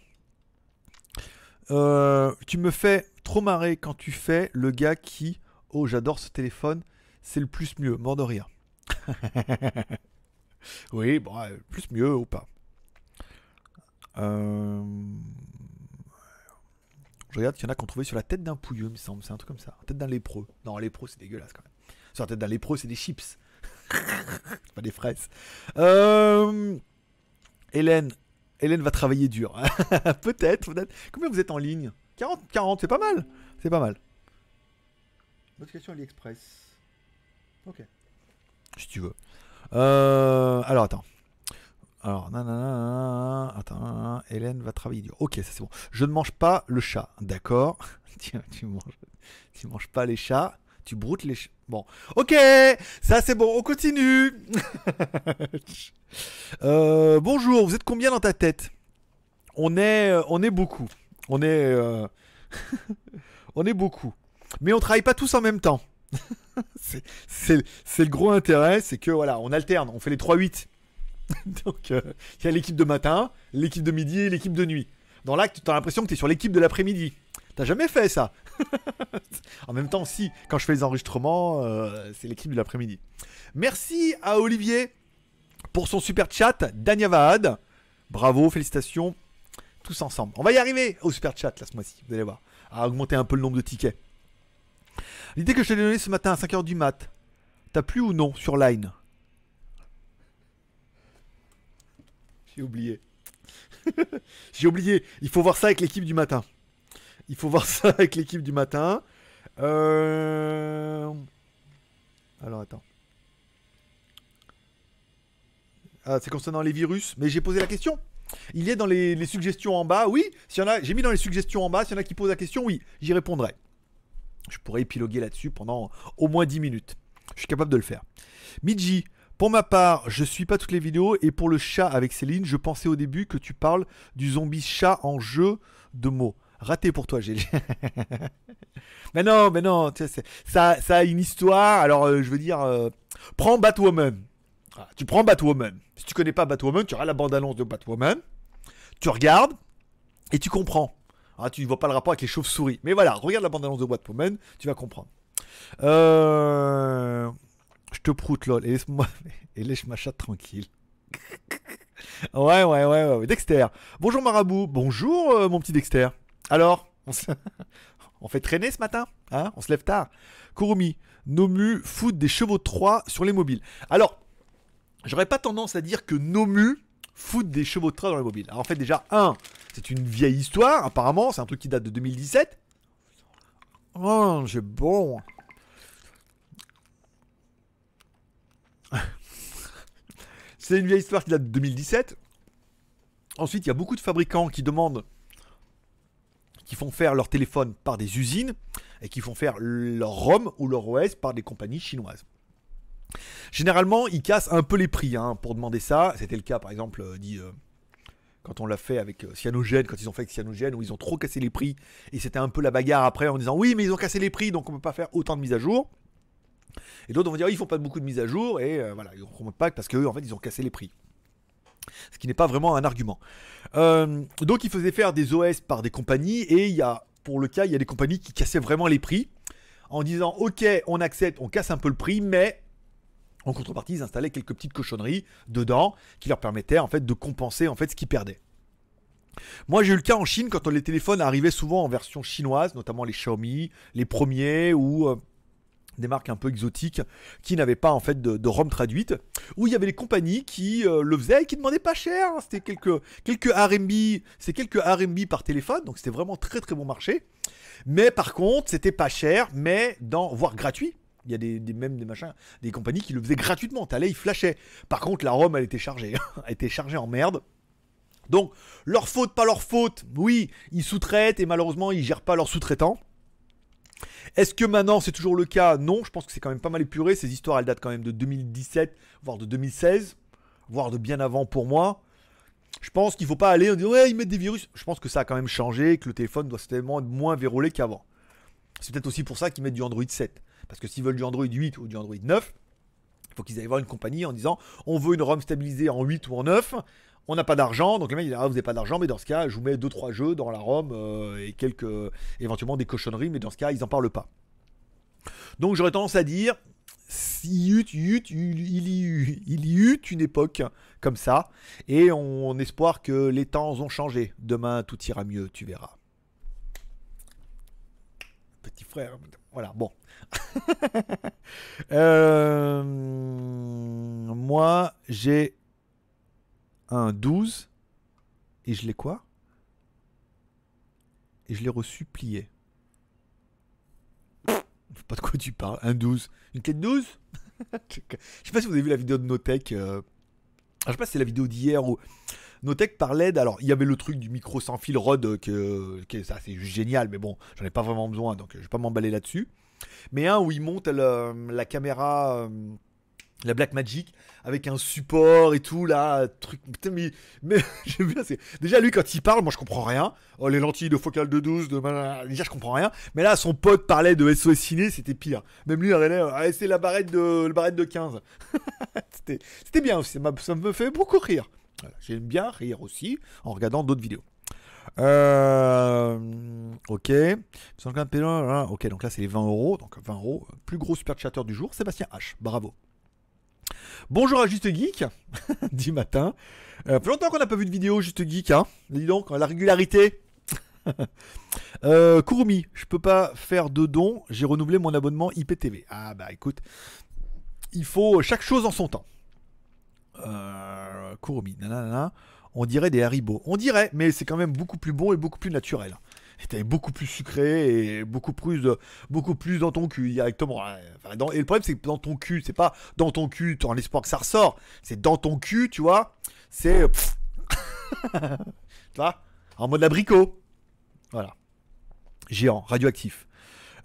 Euh, tu me fais trop marrer quand tu fais le gars qui. Oh, j'adore ce téléphone. C'est le plus mieux. Mort de rire. *laughs* oui, bon, euh, plus mieux ou pas. Euh, Je regarde qu'il y en a qui ont trouvé sur la tête d'un pouilleux, il me semble. C'est un truc comme ça. La tête d'un lépreux. Non, lépreux, c'est dégueulasse quand même. Sur la tête d'un lépreux, c'est des chips. *laughs* pas des fraises. Euh, Hélène. Hélène va travailler dur. *laughs* peut-être, peut-être. Combien vous êtes en ligne? 40, 40, c'est pas mal. C'est pas mal. Notification AliExpress. Ok. Si tu veux. Euh, alors, attends. Alors, nanana, attends, Hélène va travailler dur. Ok, ça c'est bon. Je ne mange pas le chat, d'accord tu, tu manges, tu manges pas les chats, tu broutes les chats. Bon, ok, ça c'est bon, on continue. Euh, bonjour, vous êtes combien dans ta tête On est, euh, on est beaucoup. On est, euh, on est beaucoup. Mais on travaille pas tous en même temps. c'est le gros intérêt, c'est que voilà, on alterne, on fait les 3-8. *laughs* Donc, euh, il y a l'équipe de matin, l'équipe de midi et l'équipe de nuit. Dans l'acte, tu as l'impression que tu es sur l'équipe de l'après-midi. T'as jamais fait ça *laughs* En même temps, si, quand je fais les enregistrements, euh, c'est l'équipe de l'après-midi. Merci à Olivier pour son super chat, Dania Vahad. Bravo, félicitations, tous ensemble. On va y arriver au super chat là ce mois-ci, vous allez voir, à augmenter un peu le nombre de tickets. L'idée que je t'ai donnée ce matin à 5h du mat, t'as plu ou non sur Line? J'ai oublié. *laughs* J'ai oublié. Il faut voir ça avec l'équipe du matin. Il faut voir *laughs* ça avec l'équipe du matin. Euh... Alors attends. Ah, c'est concernant les virus, mais j'ai posé la question. Il est dans les, suggestions en bas, oui. Y en a, j'ai mis dans les suggestions en bas. S'il y en a qui posent la question, oui, j'y répondrai. Je pourrais épiloguer là-dessus pendant au moins 10 minutes. Je suis capable de le faire. Midji, pour ma part, je suis pas toutes les vidéos et pour le chat avec Céline, je pensais au début que tu parles du zombie chat en jeu de mots. Raté pour toi, Gélie. *laughs* mais non, mais non, ça, ça a une histoire. Alors, euh, je veux dire, euh, prends Batwoman. Ah, tu prends Batwoman. Si tu connais pas Batwoman, tu auras la bande-annonce de Batwoman. Tu regardes et tu comprends. Ah, tu vois pas le rapport avec les chauves-souris. Mais voilà, regarde la bande-annonce de Batwoman, tu vas comprendre. Euh... Je te proute, lol. Et laisse-moi. *laughs* Et laisse ma chatte tranquille. *laughs* ouais, ouais, ouais, ouais. Dexter. Bonjour Marabout. Bonjour, euh, mon petit Dexter. Alors on, *laughs* fait traîner ce matin hein? On se lève tard. Kurumi. Nomu fout des chevaux de Troie sur les mobiles. Alors, j'aurais pas tendance à dire que Nomu fout des chevaux de Troie dans les mobiles. Alors, en fait, déjà, un, c'est une vieille histoire, apparemment. C'est un truc qui date de 2017. Oh, c'est bon. C'est une vieille histoire qui date de 2017. Ensuite, il y a beaucoup de fabricants qui demandent, qui font faire leur téléphone par des usines et qui font faire leur ROM ou leur OS par des compagnies chinoises. Généralement, ils cassent un peu les prix hein, pour demander ça. C'était le cas, par exemple, euh, dit, euh, quand on l'a fait avec euh, Cyanogen, quand ils ont fait avec Cyanogen, où ils ont trop cassé les prix. Et c'était un peu la bagarre après en disant oui, mais ils ont cassé les prix, donc on ne peut pas faire autant de mises à jour. Et d'autres vont dire, ils font pas beaucoup de mises à jour, et euh, voilà, ils ne remontent pas parce qu'eux, en fait, ils ont cassé les prix. Ce qui n'est pas vraiment un argument. Euh, donc, ils faisaient faire des OS par des compagnies, et il y a, pour le cas, il y a des compagnies qui cassaient vraiment les prix, en disant, ok, on accepte, on casse un peu le prix, mais en contrepartie, ils installaient quelques petites cochonneries dedans, qui leur permettaient, en fait, de compenser, en fait, ce qu'ils perdaient. Moi, j'ai eu le cas en Chine quand les téléphones arrivaient souvent en version chinoise, notamment les Xiaomi, les premiers ou euh, des marques un peu exotiques qui n'avaient pas en fait de, de ROM traduite, où il y avait les compagnies qui euh, le faisaient et qui demandaient pas cher. hein. C'était quelques quelques RMB, c'est quelques RMB par téléphone, donc c'était vraiment très très bon marché. Mais par contre, c'était pas cher, mais dans voire gratuit. Il y a des, même des machins, des compagnies qui le faisaient gratuitement. T'allais, ils flashaient. Par contre, la ROM, elle était chargée. *laughs* elle était chargée en merde. Donc, leur faute, pas leur faute. Oui, ils sous-traitent et malheureusement, ils gèrent pas leurs sous-traitants. Est-ce que maintenant c'est toujours le cas? Non, je pense que c'est quand même pas mal épuré. Ces histoires, elles datent quand même de 2017, voire de 2016, voire de bien avant pour moi. Je pense qu'il faut pas aller en disant ouais ils mettent des virus. Je pense que ça a quand même changé, que le téléphone doit certainement être moins verrouillé qu'avant. C'est peut-être aussi pour ça qu'ils mettent du Android 7. Parce que s'ils veulent du Android 8 ou du Android 9, il faut qu'ils aillent voir une compagnie en disant on veut une ROM stabilisée en 8 ou en 9. On n'a pas d'argent, donc le mec il dit ah, vous n'avez pas d'argent, mais dans ce cas je vous mets 2-3 jeux dans la ROM euh, et quelques éventuellement des cochonneries, mais dans ce cas ils en parlent pas. Donc j'aurais tendance à dire il y eut une époque comme ça, et on, on espoir que les temps ont changé. Demain tout ira mieux, tu verras. Petit frère, voilà, bon. *laughs* Euh, moi, j'ai un 12 et je l'ai quoi? Et je l'ai reçu plié. Pas de quoi tu parles. Un 12. Une clé de 12 Je sais pas si vous avez vu la vidéo de Notech. euh, je sais pas si c'est la vidéo d'hier où Notech parlait. Alors, il y avait le truc du micro sans fil Rod, euh, que, que ça c'est génial, mais bon, j'en ai pas vraiment besoin, donc euh, je vais pas m'emballer là-dessus. Mais un où il monte la caméra, la Blackmagic, avec un support et tout, là, truc. Mais, mais *laughs* j'aime bien. c'est- Déjà, lui, quand il parle, moi je comprends rien. Oh, les lentilles de focale de 12, de. Déjà, je comprends rien. Mais là, son pote parlait de SOS Ciné, c'était pire. Même lui, il avait ah, c'est la barrette de, le barrette de 15. *laughs* c'était c'était bien aussi, ça me fait beaucoup rire. J'aime bien rire aussi en regardant d'autres vidéos. Euh, ok. 150 pélo, voilà. Ok, donc là c'est les 20 euros. Donc 20 euros. Plus gros super chatter du jour, Sébastien H. Bravo. Bonjour à Juste Geek *laughs* du matin. Euh, fait longtemps qu'on n'a pas vu de vidéo Juste Geek. Hein. Dis donc, la régularité. *laughs* euh, Kurumi, je peux pas faire de dons. J'ai renouvelé mon abonnement IPTV. Ah bah écoute, il faut chaque chose en son temps. Euh, Kurumi, nanana. On dirait des Haribo. On dirait, mais c'est quand même beaucoup plus bon et beaucoup plus naturel. T'es beaucoup plus sucré et beaucoup plus, beaucoup plus dans ton cul directement. Dans- et le problème, c'est que dans ton cul, c'est pas dans ton cul, en l'espoir que ça ressort. C'est dans ton cul, tu vois. C'est. *laughs* tu vois En mode abricot. Voilà. Géant, radioactif.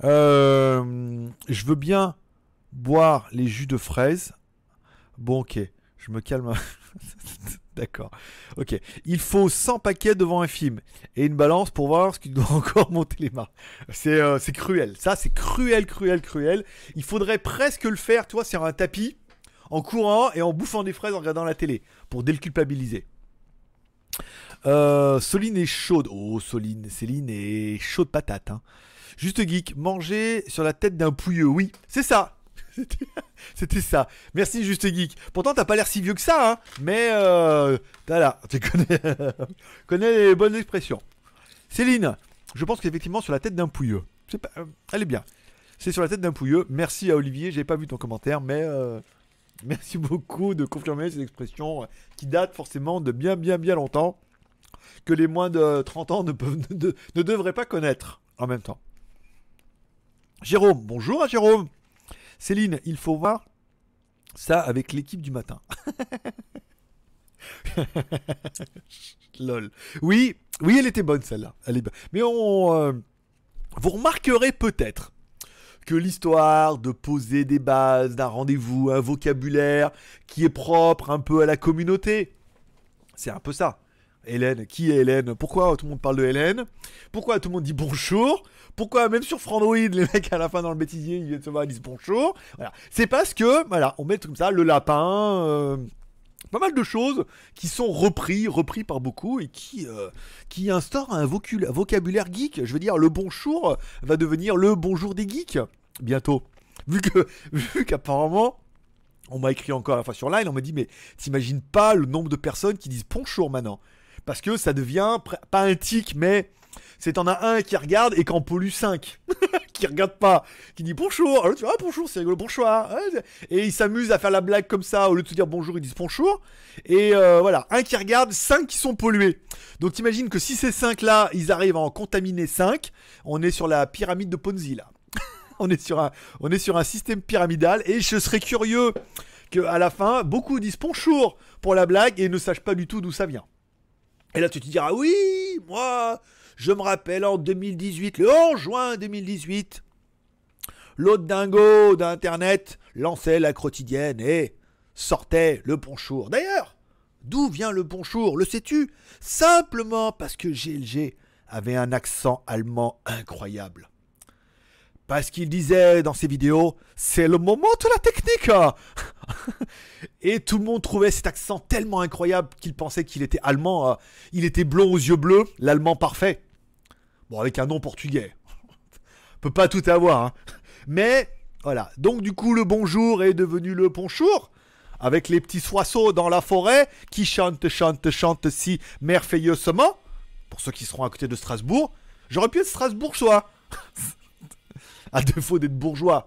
Euh, je veux bien boire les jus de fraises. Bon, ok. Je me calme. *laughs* D'accord. Ok. Il faut 100 paquets devant un film et une balance pour voir ce qui doit *laughs* encore monter les. C'est euh, c'est cruel. Ça, c'est cruel, cruel, cruel. Il faudrait presque le faire, tu vois, sur un tapis, en courant et en bouffant des fraises en regardant la télé, pour déculpabiliser. Euh, Soline est chaude. Oh, Soline, Céline est chaude patate. hein. Juste geek, manger sur la tête d'un pouilleux. Oui, c'est ça. *laughs* C'était- ça. Merci Juste Geek. Pourtant, t'as pas l'air si vieux que ça, hein. Mais euh, là, tu *laughs* connais, les bonnes expressions. Céline, je pense qu'effectivement sur la tête d'un pouilleux. Pas, euh, elle est bien. C'est sur la tête d'un pouilleux. Merci à Olivier. J'ai pas vu ton commentaire, mais euh, *laughs* merci beaucoup de confirmer cette expression euh, qui date forcément de bien, bien, bien longtemps que les moins de 30 ans ne, peuvent, ne, de- ne devraient pas connaître en même temps. Jérôme, bonjour à Jérôme. Céline, il faut voir ça avec l'équipe du matin. *laughs* Lol. Oui, oui, elle était bonne celle-là. Elle est bonne. Mais on, euh, vous remarquerez peut-être que l'histoire de poser des bases d'un rendez-vous, un vocabulaire qui est propre un peu à la communauté, c'est un peu ça. Hélène, qui est Hélène? Pourquoi tout le monde parle de Hélène? Pourquoi tout le monde dit bonjour? Pourquoi même sur Frandroid, les mecs à la fin dans le bêtisier, ils viennent se voir, disent bonjour Voilà. C'est parce que, voilà, on met comme ça le lapin, euh, pas mal de choses qui sont repris, repris par beaucoup et qui, euh, qui instaurent un vocabulaire geek. Je veux dire, le bonjour va devenir le bonjour des geeks bientôt. Vu que, *laughs* vu qu'apparemment, on m'a écrit encore la fois sur Line, on m'a dit, mais t'imagines pas le nombre de personnes qui disent bonjour maintenant. Parce que ça devient pas un tic, mais c'est t'en as un qui regarde et qu'en pollue 5. *laughs* qui regarde pas, qui dit bonjour. Alors tu vois, ah, bonjour, c'est rigolo, bonjour. Ouais, et ils s'amusent à faire la blague comme ça, au lieu de se dire bonjour, ils disent bonjour. Et euh, voilà, un qui regarde, 5 qui sont pollués. Donc t'imagines que si ces 5 là, ils arrivent à en contaminer 5, on est sur la pyramide de Ponzi là. *laughs* on est sur un, on est sur un système pyramidal et je serais curieux que à la fin, beaucoup disent bonjour pour la blague et ne sachent pas du tout d'où ça vient. Et là, tu te diras, oui, moi, je me rappelle en 2018, le 11 juin 2018, l'autre dingo d'Internet lançait la quotidienne et sortait le bonjour. D'ailleurs, d'où vient le bonjour Le sais-tu? Simplement parce que GLG avait un accent allemand incroyable. Parce qu'il disait dans ses vidéos, c'est le moment de la technique. *laughs* Et tout le monde trouvait cet accent tellement incroyable qu'il pensait qu'il était allemand. euh, Il était blond aux yeux bleus, l'allemand parfait. Bon, avec un nom portugais. On *laughs* peut pas tout avoir. hein. Mais voilà. Donc du coup, le bonjour est devenu le bonjour. Avec les petits soissons dans la forêt qui chantent, chantent, chantent si merveilleusement. Pour ceux qui seront à côté de Strasbourg. J'aurais pu être strasbourgeois. *laughs* à défaut d'être bourgeois.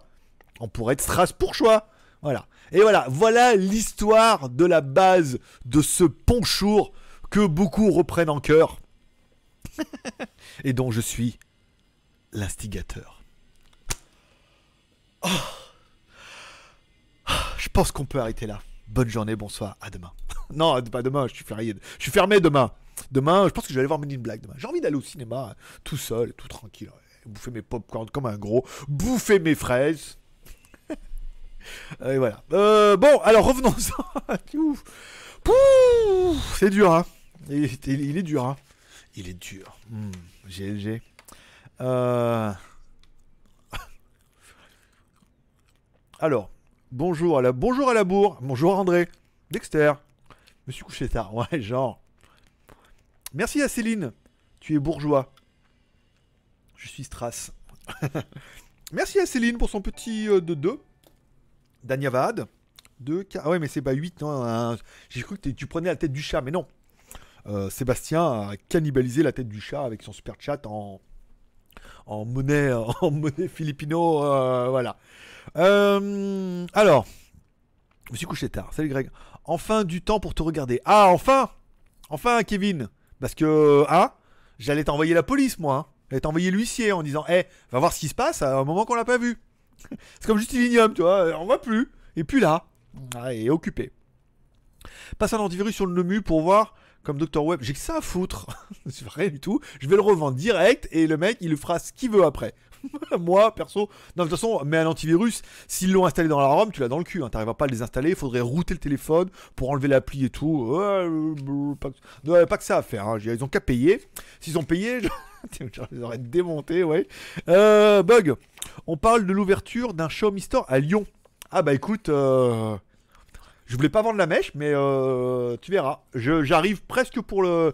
On pourrait être strasbourgeois. Voilà. Et voilà, voilà l'histoire de la base de ce ponchour que beaucoup reprennent en cœur. *laughs* Et dont je suis l'instigateur. Oh. Ah, Je pense qu'on peut arrêter là. Bonne journée, bonsoir, à demain. *laughs* non, pas demain, je suis je suis fermé demain. Demain, je pense que je vais aller voir Men in Black demain. J'ai envie d'aller au cinéma tout seul, tout tranquille. Bouffer mes popcorn comme un gros, bouffer mes fraises. *laughs* Et voilà. Euh, bon, alors revenons-en. C'est dur, hein. Il, il est dur, hein. Il est dur. Hmm, GLG. Euh... Alors, bonjour à la bonjour à la bourre. Bonjour André. Dexter. Je me suis couché tard. *laughs* Ouais, genre. Merci à Céline. Tu es bourgeois. Je suis Strass. *laughs* Merci à Céline pour son petit euh, de 2. Danyavad. 2, Ah ouais, mais c'est pas 8, non. un- J'ai cru que tu prenais la tête du chat, mais non. Euh, Sébastien a cannibalisé la tête du chat avec son super chat en, en monnaie, *laughs* en monnaie filipino. euh, voilà. Euh, alors, je me suis couché tard. Salut Greg. Enfin du temps pour te regarder. Ah, enfin Enfin, Kevin Parce que, hein J'allais t'envoyer la police, moi. hein. J'allais t'envoyer l'huissier en disant, hé, va voir ce qui se passe à un moment qu'on l'a pas vu. *laughs* C'est comme Justilinium, tu vois. On voit plus. Et puis là. Ah, et occupé. Passe un antivirus sur le NEMU pour voir comme Dr Web. J'ai que ça à foutre. *laughs* C'est rien du tout. Je vais le revendre direct et le mec, il le fera ce qu'il veut après. *laughs* Moi, perso. Non, de toute façon, mais un antivirus, s'ils l'ont installé dans la ROM, tu l'as dans le cul. Hein. T'arriveras pas à le désinstaller. Il faudrait router le téléphone pour enlever l'appli et tout. Euh, pas, que- pas que ça à faire. hein. Ils ont qu'à payer. S'ils ont payé, les aurais démontés, ouais. Euh, bug. On parle de l'ouverture d'un Xiaomi Store à Lyon. Ah bah écoute, euh, je voulais pas vendre la mèche, mais euh, tu verras. J'arrive presque pour le.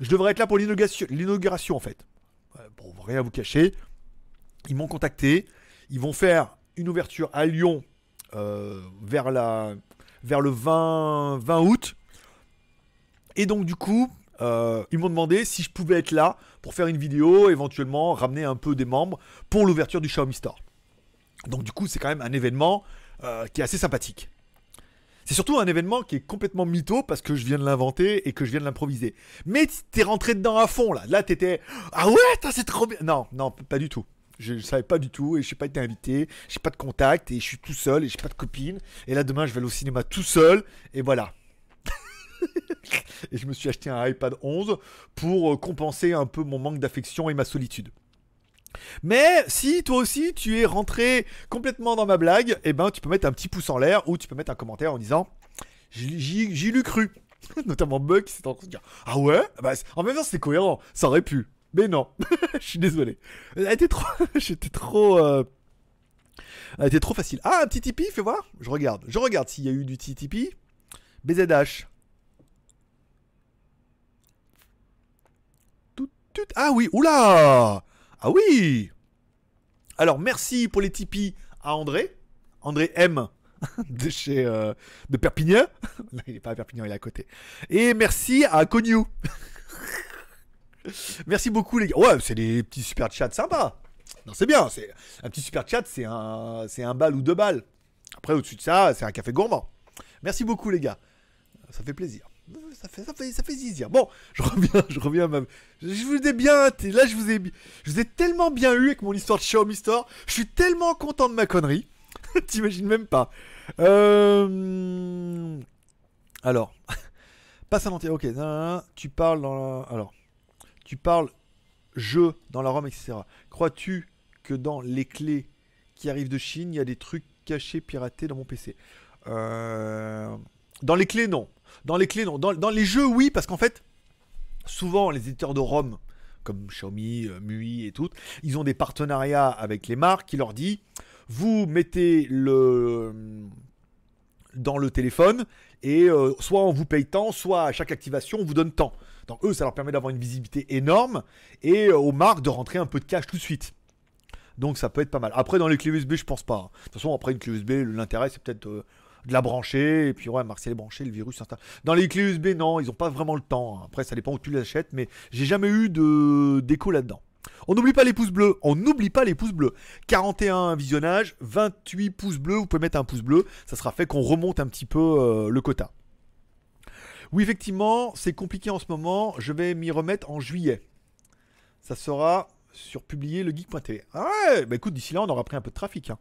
Je devrais être là pour l'inauguration, en fait. Ouais, Pour rien vous cacher, ils m'ont contacté. Ils vont faire une ouverture à Lyon euh, vers la, vers le 20, 20 août. Et donc du coup, euh, ils m'ont demandé si je pouvais être là pour faire une vidéo, éventuellement ramener un peu des membres pour l'ouverture du Xiaomi Store. Donc du coup, c'est quand même un événement euh, qui est assez sympathique. C'est surtout un événement qui est complètement mytho parce que je viens de l'inventer et que je viens de l'improviser. Mais t'es rentré dedans à fond là. Là, t'étais ah ouais, c'est trop bien. Non, non, pas du tout. Je, je savais pas du tout et je n'ai pas été invité. J'ai pas de contact et je suis tout seul et j'ai pas de copine. Et là, demain, je vais aller au cinéma tout seul et voilà. *laughs* et je me suis acheté un iPad 11 pour euh, compenser un peu mon manque d'affection et ma solitude. Mais si toi aussi tu es rentré complètement dans ma blague, eh ben tu peux mettre un petit pouce en l'air ou tu peux mettre un commentaire en disant j'y l'ai cru. *laughs* Notamment Bug qui en train de dire Ah ouais? Bah, c'est- En même temps c'était cohérent, ça aurait pu. Mais non, *laughs* je suis désolé. Était trop. *laughs* J'étais trop. euh, Elle était trop facile. Ah, un petit Tipeee, fais voir. Je regarde. Je regarde s'il y a eu du petit Tipeee. BZH. Ah oui, oula Ah oui Alors, merci pour les Tipeee à André. André M. *laughs* de chez euh, de Perpignan. *laughs* Il est pas à Perpignan, il est à côté. Et merci à Cognou. *laughs* merci beaucoup les gars. Ouais, c'est des petits super chats sympas. Non, c'est bien. C'est un petit super chat, c'est un, c'est un bal ou deux balles. Après, au-dessus de ça, c'est un café gourmand. Merci beaucoup les gars. Ça fait plaisir. Ça fait, ça fait, ça fait zizir. Bon, je reviens, je reviens à. Je vous ai bien, là je vous ai, je vous ai tellement bien eu avec mon histoire de Xiaomi Store. Je suis tellement content de ma connerie. *laughs* T'imagines même pas. Euh... Alors, *laughs* passe un entier. Ok, tu parles dans la... Alors, tu parles jeu dans la ROM, etc. Crois-tu que dans les clés qui arrivent de Chine, il y a des trucs cachés, piratés dans mon PC Euh, Dans les clés, non. Dans les clés, non. Dans, dans les jeux, oui, parce qu'en fait, souvent, les éditeurs de ROM, comme Xiaomi, euh, MUI et tout, ils ont des partenariats avec les marques qui leur disent vous mettez le dans le téléphone et euh, soit on vous paye tant, soit à chaque activation on vous donne tant. Donc eux, ça leur permet d'avoir une visibilité énorme et euh, aux marques de rentrer un peu de cash tout de suite. Donc ça peut être pas mal. Après dans les clés USB, je pense pas. hein. De toute façon, après une clé USB, l'intérêt c'est peut-être de la brancher et puis ouais, elle est branchée, le virus s'installe. Dans les clés USB, non, ils ont pas vraiment le temps. hein. Après, ça dépend où tu les achètes, mais j'ai jamais eu de déco là-dedans. On n'oublie pas les pouces bleus. On n'oublie pas les pouces bleus. 41 visionnages, 28 pouces bleus. Vous pouvez mettre un pouce bleu. Ça sera fait qu'on remonte un petit peu euh, le quota. Oui, effectivement, c'est compliqué en ce moment. Je vais m'y remettre en juillet. Ça sera sur publier le geek.tv. Ah ouais, bah écoute, d'ici là, on aura pris un peu de trafic. hein.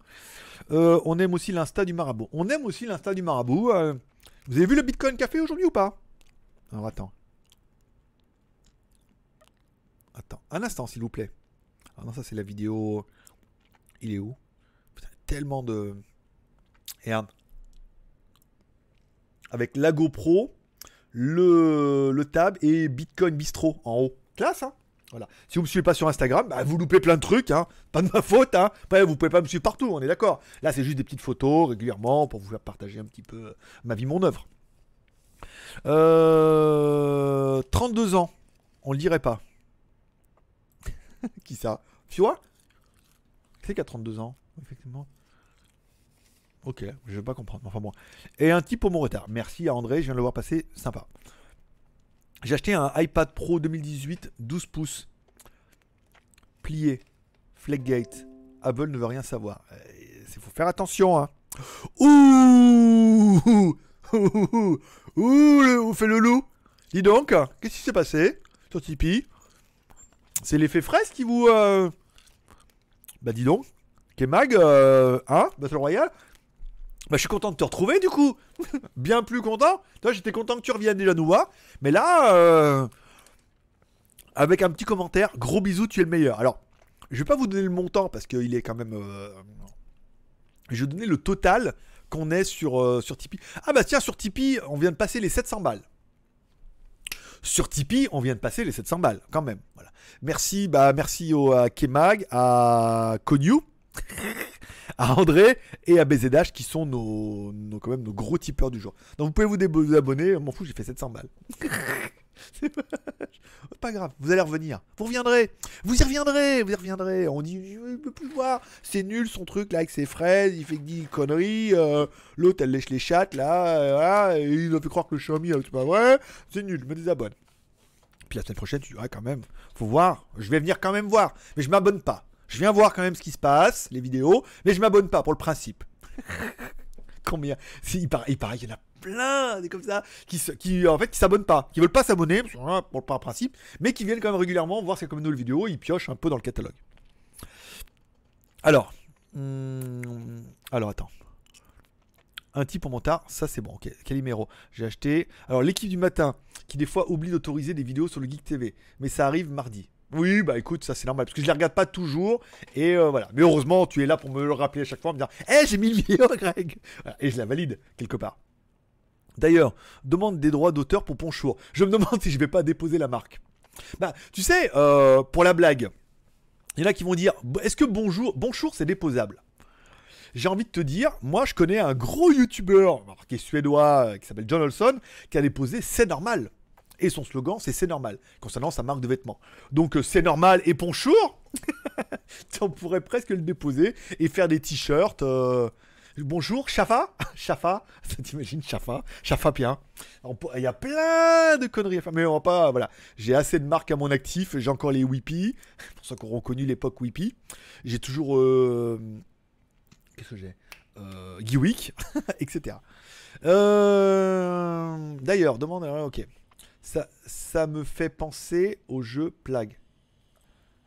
Euh, on aime aussi l'insta du marabout. On aime aussi l'insta du marabout. euh. Vous avez vu le Bitcoin Café aujourd'hui ou pas? Alors attends. Attends, un instant s'il vous plaît. Ah non, ça c'est la vidéo. Il est où? Putain, tellement de. Et un. Avec la GoPro, le, le tab et Bitcoin Bistro en haut. Classe, hein Voilà. Si vous me suivez pas sur Instagram, bah, vous loupez plein de trucs, hein. Pas de ma faute, hein. Après, vous pouvez pas me suivre partout, on est d'accord. Là, c'est juste des petites photos régulièrement pour vous faire partager un petit peu euh, ma vie, mon œuvre. Euh, 32 ans, on le dirait pas. *laughs* Qui ça? Vois C'est qui a 32 ans, effectivement? Ok, je vais pas comprendre. Enfin bon. Et un type pour mon retard. Merci à André, je viens de le voir passer. Sympa. J'ai acheté un iPad Pro 2018 12 pouces. Plié. Flaggate. Apple ne veut rien savoir. Il faut faire attention. Hein. Ouh Ouh Ouh Ouh le, fait le loup. Dis donc, qu'est-ce qui s'est passé sur Tipeee? C'est l'effet fraise qui vous... euh, Bah dis donc. Kemag, euh, hein Battle Royale? Bah je suis content de te retrouver du coup. *laughs* Bien plus content. Toi j'étais content que tu reviennes déjà nous voir. Mais là, euh, avec un petit commentaire, gros bisous, tu es le meilleur. Alors, je vais pas vous donner le montant parce qu'il est quand même... euh, Je vais donner le total qu'on est sur, euh, sur Tipeee. Ah bah tiens, sur Tipeee, on vient de passer les 700 balles. Sur Tipeee, on vient de passer les 700 balles, quand même. Merci, bah, merci au, à Kemag, à Cognou, *laughs* à André et à BZH qui sont nos, nos- quand même nos gros tipeurs du jour. Donc vous pouvez vous, dé- vous abonner, m'en fous, j'ai fait 700 balles. *laughs* C'est pas- grave, vous allez revenir. Vous reviendrez, vous y reviendrez, vous y reviendrez. On dit, je peux plus voir, c'est nul son truc là avec ses fraises, il fait des conneries. euh, L'autre elle lèche les chattes là, euh, et il a fait croire que le Xiaomi euh, c'est pas vrai, c'est nul, je me désabonne. Puis la semaine prochaine, tu dis, quand même, faut voir, je vais venir quand même voir, mais je m'abonne pas. Je viens voir quand même ce qui se passe, les vidéos, mais je m'abonne pas pour le principe. *laughs* Combien? Il, paraît, il y en a plein des comme ça qui, se- en fait qui s'abonnent pas, qui veulent pas s'abonner voilà, pour le principe, mais qui viennent quand même régulièrement voir c'est comme nous le vidéo, ils piochent un peu dans le catalogue. Alors, hum, alors attends. Un type en montard, ça c'est bon. Ok, Calimero, j'ai acheté. Alors l'équipe du matin qui des fois oublie d'autoriser des vidéos sur le Geek TV, mais ça arrive mardi. Oui, bah écoute, ça c'est normal parce que je les regarde pas toujours et euh, voilà. Mais heureusement, tu es là pour me le rappeler à chaque fois, me dire, hé, j'ai mis une vidéo, Greg, et je la valide quelque part. D'ailleurs, demande des droits d'auteur pour Ponchour. Je me demande *laughs* si je vais pas déposer la marque. Bah, tu sais, euh, pour la blague, il y en a qui vont dire, est-ce que bonjour, bonjour c'est déposable? J'ai envie de te dire, moi je connais un gros youtubeur qui est suédois, euh, qui s'appelle John Olson, qui a déposé c'est normal. Et son slogan c'est c'est normal, concernant sa marque de vêtements. Donc euh, c'est normal et bonjour, *laughs* on pourrait presque le déposer et faire des t-shirts. euh, Bonjour, Chafa? *laughs* Chafa *laughs* Ça t'imagine, Chafa Chafa bien. Il y a plein de conneries à faire, mais on va pas. Voilà. J'ai assez de marques à mon actif. J'ai encore les Whippy. Pour ceux qui auront connu l'époque Whippy. J'ai toujours. euh, Qu'est-ce que j'ai? Euh, Geewick, etc. D'ailleurs, demande. Ok. Ça, me fait penser au jeu Plague.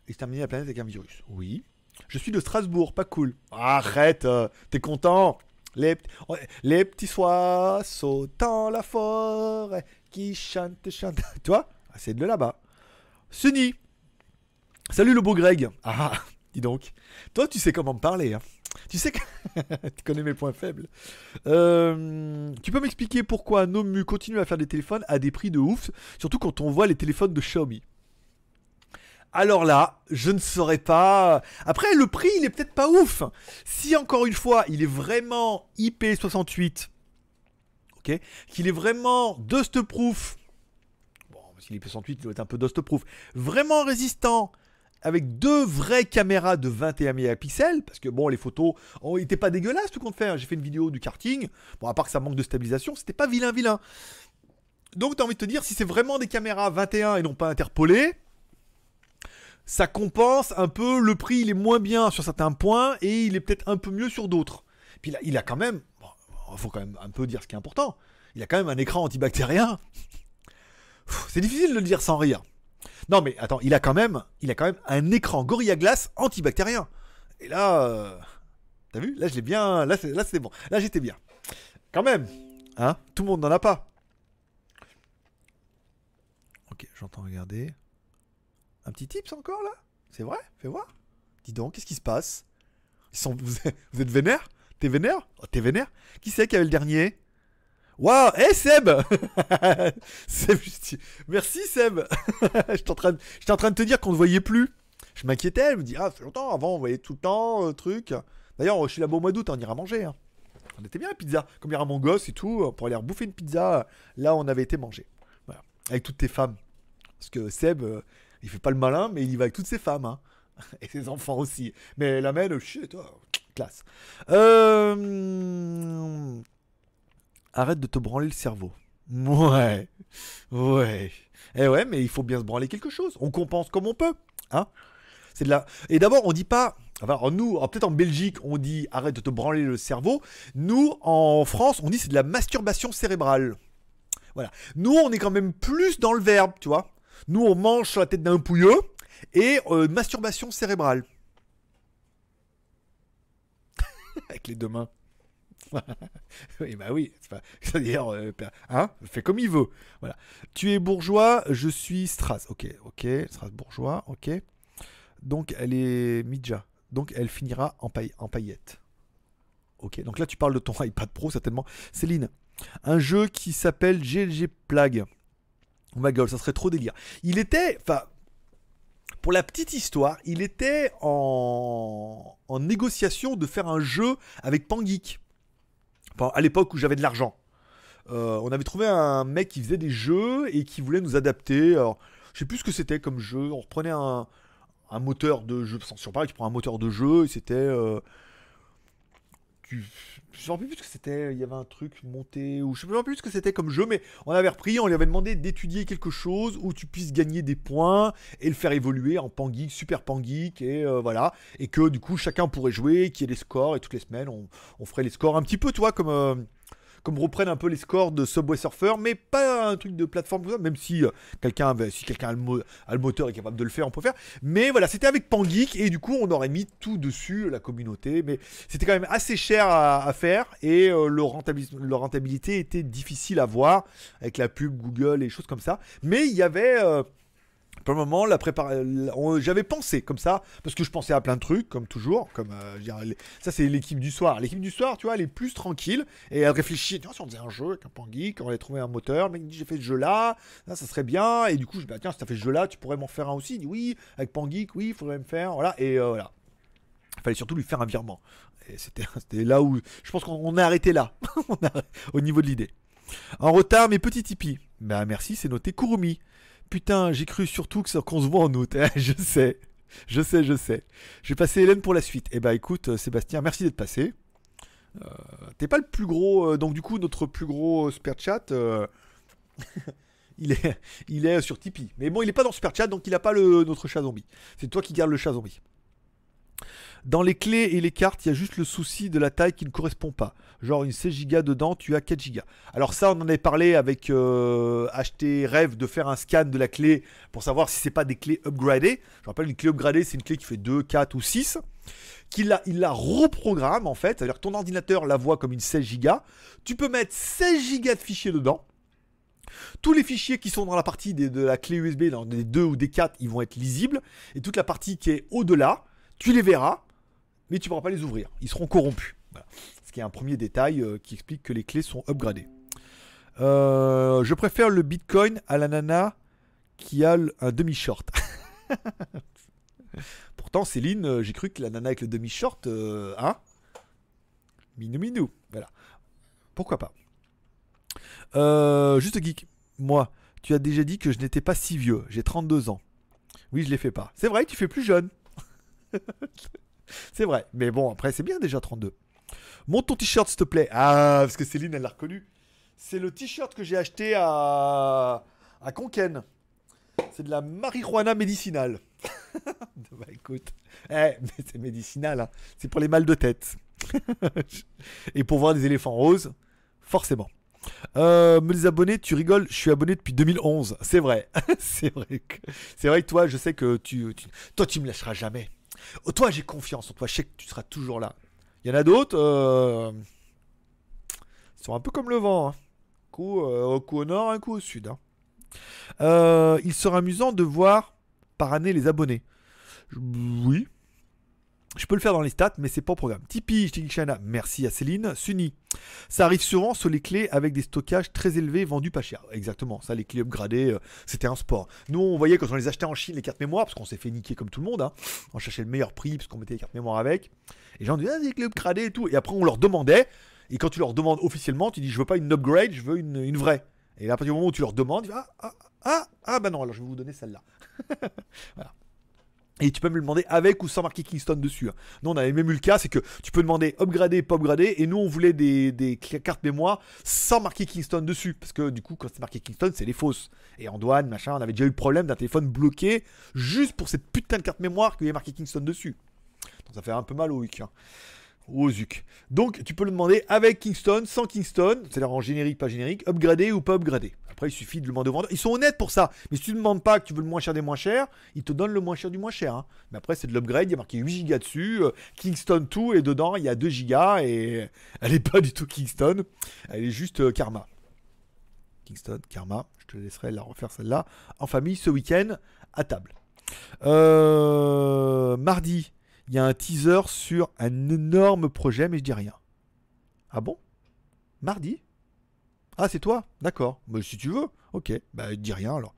Exterminer la planète avec un virus. Oui. Je suis de Strasbourg, pas cool. Arrête, euh, t'es content les, les petits oiseaux dans la forêt qui chantent, chantent. *laughs* Toi C'est de là-bas. Sunny. Salut le beau Greg. Ah, *laughs* dis donc. Toi, tu sais comment me parler. hein. Tu sais que... *laughs* tu connais mes points faibles. Euh, tu peux m'expliquer pourquoi Nomu continue à faire des téléphones à des prix de ouf, surtout quand on voit les téléphones de Xiaomi? Alors là, je ne saurais pas. Après, le prix, il est peut-être pas ouf. Si encore une fois, il est vraiment IP68, ok, qu'il est vraiment dustproof. Bon, parce qu'il est IP68, il doit être un peu dustproof. Vraiment résistant, avec deux vraies caméras de 21 mégapixels, parce que bon, les photos ont été pas dégueulasses tout compte fait. J'ai fait une vidéo du karting. Bon, à part que ça manque de stabilisation, c'était pas vilain vilain. Donc, t'as envie de te dire, si c'est vraiment des caméras 21 et non pas interpolées, ça compense un peu le prix, il est moins bien sur certains points et il est peut-être un peu mieux sur d'autres. Puis là, il a quand même, il faut quand même un peu dire ce qui est important, il a quand même un écran antibactérien. C'est difficile de le dire sans rire. Non mais attends, il a quand même, il a quand même un écran Gorilla Glass antibactérien. Et là, euh, t'as vu? Là, je l'ai bien, là, c'est, là, c'est bon. Là, j'étais bien. Quand même, hein Tout le monde n'en a pas. Ok, j'entends regarder. Un petit tips encore là? C'est vrai? Fais voir. Dis donc, qu'est-ce qui se passe? Ils sont... vous, *laughs* êtes... vénère T'es vénère? Oh, T'es vénère? Qui c'est qui avait le dernier? Waouh Eh Seb *laughs* Merci Seb *laughs* J'étais en, train de... en de te dire qu'on ne voyait plus. Je m'inquiétais, je me dis, ah, ça fait longtemps, avant on voyait tout le temps, euh, truc. D'ailleurs, je suis là-bas au mois d'août, on ira manger. hein. On était bien la pizza. Comme il y aura mon gosse et tout, pour aller rebouffer une pizza, là on avait été manger. Voilà. Avec toutes tes femmes. Parce que Seb, euh, il fait pas le malin, mais il y va avec toutes ses femmes. hein. *laughs* Et ses enfants aussi. Mais la mène, shit, toi, classe. Euh... Arrête de te branler le cerveau. Ouais. Ouais. Eh ouais, mais il faut bien se branler quelque chose. On compense comme on peut. Hein C'est de la... Et d'abord, on dit pas... Enfin, en nous, peut-être en Belgique, on dit arrête de te branler le cerveau. Nous, en France, on dit c'est de la masturbation cérébrale. Voilà. Nous, on est quand même plus dans le verbe, tu vois. Nous, on mange sur la tête d'un pouilleux et euh, masturbation cérébrale. *laughs* Avec les deux mains. Oui, *laughs* bah oui. c'est pas- *laughs* C'est-à-dire, euh, hein, fait comme il veut. Voilà. Tu es bourgeois, je suis Stras. Ok, ok, Strasbourgeois, ok. Donc, elle est Midja. Donc, elle finira en, paille- en. Ok, donc là, tu parles de ton *laughs* iPad Pro, certainement. Céline, un jeu qui s'appelle GLG Plague. Oh my god, ça serait trop délire. Il était, enfin, pour la petite histoire, il était en, en négociation de faire un jeu avec Pangeek. À l'époque où j'avais de l'argent. Euh, on avait trouvé un mec qui faisait des jeux et qui voulait nous adapter. Alors, je sais plus ce que c'était comme jeu. On reprenait un, moteur de jeu. Sur pareil, tu prends un moteur de jeu et c'était. euh, tu- je ne sais plus ce que c'était. Il y avait un truc monté ou je ne sais plus ce que c'était comme jeu, mais on avait repris. On lui avait demandé d'étudier quelque chose où tu puisses gagner des points et le faire évoluer en Pangeek, Super Pangeek et euh, voilà. Et que du coup chacun pourrait jouer, qu'il y ait des scores et toutes les semaines on, on ferait les scores un petit peu, toi, comme. euh, comme reprennent un peu les scores de Subway Surfer, mais pas un truc de plateforme comme ça, même si euh, quelqu'un a, le moteur et est capable de le faire, on peut faire. Mais voilà, c'était avec Pangeek et du coup on aurait mis tout dessus, la communauté, mais c'était quand même assez cher à, faire et euh, leur rentabilité était difficile à voir avec la pub Google et choses comme ça. Mais il y avait... euh, pour le moment, la prépara- la- on- j'avais pensé comme ça, parce que je pensais à plein de trucs, comme toujours. Comme, euh, ça, c'est l'équipe du soir. L'équipe du soir, tu vois, elle est plus tranquille et elle réfléchit. Tiens, si on faisait un jeu avec un Pangeek, on allait trouver un moteur. Le mec dit J'ai fait ce jeu-là, ça, ça serait bien. Et du coup, je dis bah, Tiens, si t'as fait ce jeu-là, tu pourrais m'en faire un aussi. Il dit Oui, avec Pangeek, oui, il faudrait me faire. Voilà, et euh, voilà. Il fallait surtout lui faire un virement. Et c'était *laughs* là où. Je pense qu'on on a arrêté là, *laughs* au niveau de l'idée. En retard, mes petits Tipeee. Bah, merci, c'est noté Kurumi. Putain, j'ai cru surtout que qu'on se voit en août. *laughs* Eh, je sais, je sais, je sais. Je vais passer Hélène pour la suite. Eh bah écoute, euh, Sébastien, merci d'être passé. Euh, T'es pas le plus gros, euh, donc du coup notre plus gros super chat, *laughs* il est, il est sur Tipeee. Mais bon, il est pas dans super chat, donc il a pas le notre chat zombie. C'est toi qui gardes le chat zombie. Dans les clés et les cartes, il y a juste le souci de la taille qui ne correspond pas. Genre une 16 Go dedans, tu as 4 Go. Alors ça, on en avait parlé avec euh, acheter rêve de faire un scan de la clé pour savoir si c'est pas des clés upgradées. Je rappelle, une clé upgradée, c'est une clé qui fait 2, 4 ou 6. Qu'il la, il la reprogramme en fait, c'est-à-dire que ton ordinateur la voit comme une 16 Go. Tu peux mettre 16 Go de fichiers dedans. Tous les fichiers qui sont dans la partie de la clé USB, dans des 2 ou des 4, ils vont être lisibles. Et toute la partie qui est au-delà, tu les verras, mais tu ne pourras pas les ouvrir. Ils seront corrompus. Ce qui est un premier détail euh, qui explique que les clés sont upgradées. Euh, je préfère le Bitcoin à la nana qui a un demi-short. *laughs* Pourtant, Céline, euh, j'ai cru que la nana avec le demi-short, hein Minou minou, voilà. Pourquoi pas Juste geek, moi, tu as déjà dit que je n'étais pas si vieux, j'ai 32 ans. Oui, je les fais pas. C'est vrai, tu fais plus jeune. *laughs* c'est vrai, mais bon, après, c'est bien déjà 32. Monte ton t-shirt, s'il te plaît. Ah, parce que Céline, elle l'a reconnu. C'est le t-shirt que j'ai acheté à, à Conken. C'est de la marijuana médicinale. *laughs* bah écoute, eh, mais c'est médicinal, hein. c'est pour les mal de tête. *laughs* Et pour voir des éléphants roses, forcément. Euh, me les abonnés, tu rigoles, je suis abonné depuis 2011. C'est vrai, *laughs* c'est vrai. Que, vrai que toi, je sais que tu, tu- toi, tu me lâcheras jamais. Oh, toi, j'ai confiance en toi. Je sais que tu seras toujours là. Il y en a d'autres. Euh... Sont un peu comme le vent. hein. Un coup, euh, coup au nord, un coup au sud. hein. Euh, il sera amusant de voir par année les abonnés. Oui. Je peux le faire dans les stats, mais c'est pas au programme. Tipeee, Shana. Merci à Céline. Sunny. Ça arrive souvent sur les clés avec des stockages très élevés vendus pas cher. Exactement. Ça, les clés upgradées, euh, c'était un sport. Nous, on voyait quand on les achetait en Chine, les cartes mémoire, parce qu'on s'est fait niquer comme tout le monde. hein. On cherchait le meilleur prix, parce qu'on mettait les cartes mémoire avec. Et les gens disaient, ah, des clés upgradées et tout. Et après, on leur demandait. Et quand tu leur demandes officiellement, tu dis, je veux pas une upgrade, je veux une, vraie. Et là, à partir du moment où tu leur demandes, ils disent, ah, ah, ah, ah, bah non, alors je vais vous donner celle-là. *laughs* voilà. Et tu peux me le demander avec ou sans marquer Kingston dessus. hein. Nous, on avait même eu le cas, c'est que tu peux demander upgrader, pas upgrader, et nous, on voulait des, cartes mémoire sans marquer Kingston dessus. Parce que du coup, quand c'est marqué Kingston, c'est les fausses. Et en douane, machin, on avait déjà eu le problème d'un téléphone bloqué juste pour cette putain de carte mémoire y avait marqué Kingston dessus. Donc ça fait un peu mal au hein. Zuc. Donc tu peux le demander avec Kingston, sans Kingston, c'est-à-dire en générique, pas générique, upgradé ou pas upgradé. Après, il suffit de le demander au vendeur. Ils sont honnêtes pour ça. Mais si tu ne demandes pas que tu veux le moins cher des moins chers, ils te donnent le moins cher du moins cher. hein. Mais après, c'est de l'upgrade. Il y a marqué 8 Go dessus. euh, Kingston 2 et dedans, il y a 2 Go. Et *laughs* elle n'est pas du tout Kingston. Elle est juste euh, Karma. Kingston, Karma. Je te laisserai la refaire celle-là en famille ce week-end à table. Euh, mardi, il y a un teaser sur un énorme projet, mais je dis rien. Ah bon? Mardi? Ah, c'est toi? D'accord. Bah, si tu veux. Ok. Bah, dis rien alors.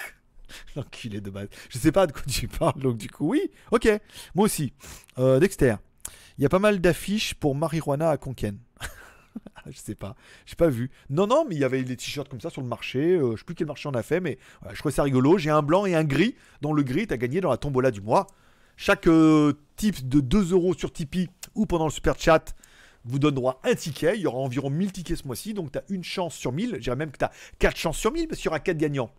*laughs* L'enculé de base. Je sais pas de quoi tu parles, donc du coup, oui. Ok. Moi aussi. Euh, Dexter. Il y a pas mal d'affiches pour marijuana à Conken. *laughs* Je sais pas. J'ai pas vu. Non, non, mais il y avait des t-shirts comme ça sur le marché. euh, je sais plus quel marché on a fait, mais je trouvais ça rigolo. J'ai un blanc et un gris. Dont le gris, t'as gagné dans la tombola du mois. Chaque euh, type de 2 euros sur Tipeee ou pendant le super chat vous donne droit à un ticket. Il y aura environ 1000 tickets ce mois-ci. Donc, tu as une chance sur 1000. Je dirais même que tu as 4 chances sur 1000 parce qu'il y aura 4 gagnants.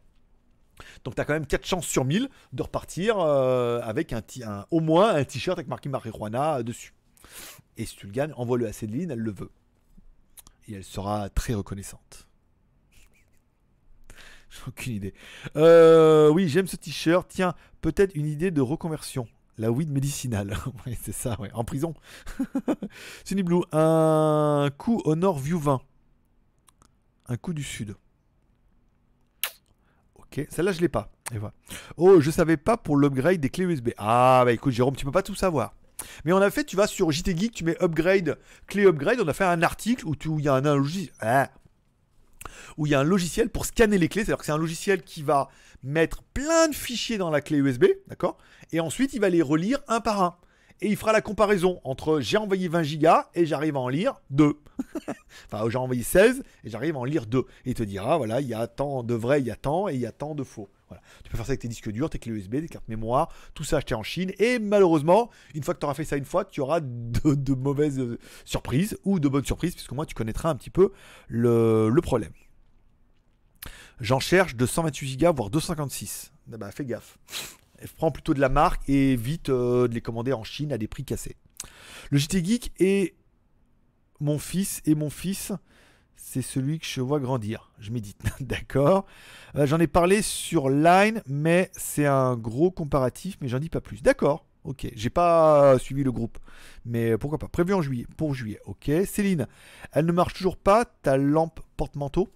Donc, tu as quand même 4 chances sur 1000 de repartir euh, avec au moins un t-shirt avec marqué marijuana dessus. Et si tu le gagnes, envoie-le à Céline, elle le veut. Et elle sera très reconnaissante. *laughs* J'ai aucune idée. Euh, oui, j'aime ce t-shirt. Tiens, peut-être une idée de reconversion. La weed médicinale. *laughs* c'est ça, ouais. En prison. *laughs* Sunny Blue. Un coup au nord View 20. Un coup du sud. Ok, celle-là je l'ai pas. Et voilà. Oh, je savais pas pour l'upgrade des clés USB. Ah, bah écoute, Jérôme, tu peux pas tout savoir. Mais on a fait, tu vas sur JT Geek, tu mets upgrade, clé upgrade. On a fait un article où il y a un, logiciel. Ah. où il y a un logiciel pour scanner les clés. C'est-à-dire que c'est un logiciel qui va mettre plein de fichiers dans la clé USB, d'accord? Et ensuite, il va les relire un par un. Et il fera la comparaison entre j'ai envoyé 20 gigas et j'arrive à en lire 2. *laughs* enfin, j'ai envoyé 16 et j'arrive à en lire 2. Et il te dira, voilà, il y a tant de vrai, il y a tant et il y a tant de faux. Voilà. Tu peux faire ça avec tes disques durs, tes clés USB, tes cartes mémoire, tout ça acheté en Chine. Et malheureusement, une fois que tu auras fait ça une fois, tu auras de, mauvaises surprises ou de bonnes surprises, puisque moi, tu connaîtras un petit peu le problème. J'en cherche de 128 Go, voire 256. Ah bah, fais gaffe. prends plutôt de la marque et évite euh, de les commander en Chine à des prix cassés. Le JT Geek est mon fils et mon fils, c'est celui que je vois grandir. Je médite. *laughs* D'accord. Euh, j'en ai parlé sur Line, mais c'est un gros comparatif, mais j'en dis pas plus. D'accord. Ok. J'ai pas suivi le groupe, mais pourquoi pas. Prévu en juillet. Pour juillet. Ok. Céline, elle ne marche toujours pas. Ta lampe porte-manteau?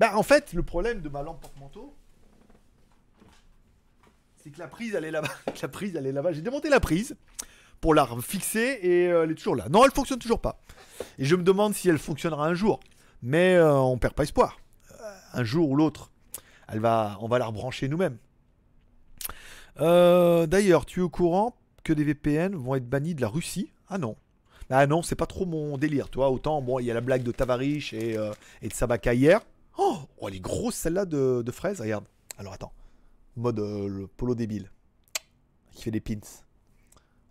Bah en fait, le problème de ma lampe porte-manteau, c'est que la prise elle est là-bas. *laughs* la prise elle est là-bas. J'ai démonté la prise pour la fixer et euh, elle est toujours là. Non, elle fonctionne toujours pas. Et je me demande si elle fonctionnera un jour. Mais euh, on perd pas espoir. Euh, un jour ou l'autre, elle va, on va la rebrancher nous-mêmes. Euh, D'ailleurs, tu es au courant que des VPN vont être bannis de la Russie? Ah non. Ah non, c'est pas trop mon délire, toi. Autant, bon, il y a la blague de Tavarich et, et de Sabaka hier. Oh, oh, elle est grosse celle-là de, de fraises, regarde. Alors attends. Mode euh, polo débile. Qui fait des pins.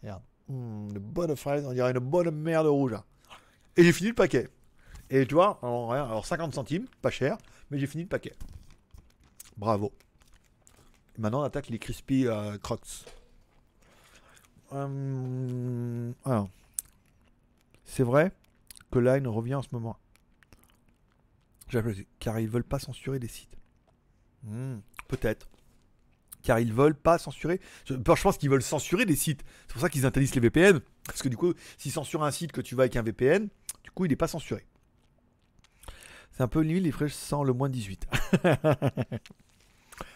Regarde. Hmm, une bonne fraise, on dirait une bonne merde rouge. hein. Et j'ai fini le paquet. Et tu vois, alors 50 centimes, pas cher, mais j'ai fini le paquet. Bravo. Et maintenant on attaque les crispy euh, crocs. Hum, alors. C'est vrai que Line revient en ce moment. Car ils veulent pas censurer des sites. Hmm, Peut-être. Car ils veulent pas censurer. Je, pense qu'ils veulent censurer des sites. C'est pour ça qu'ils interdisent les VPN. Parce que du coup, s'ils censurent un site que tu vas avec un VPN, du coup, il n'est pas censuré. C'est un peu limite les fraîches sans le moins 18. *laughs*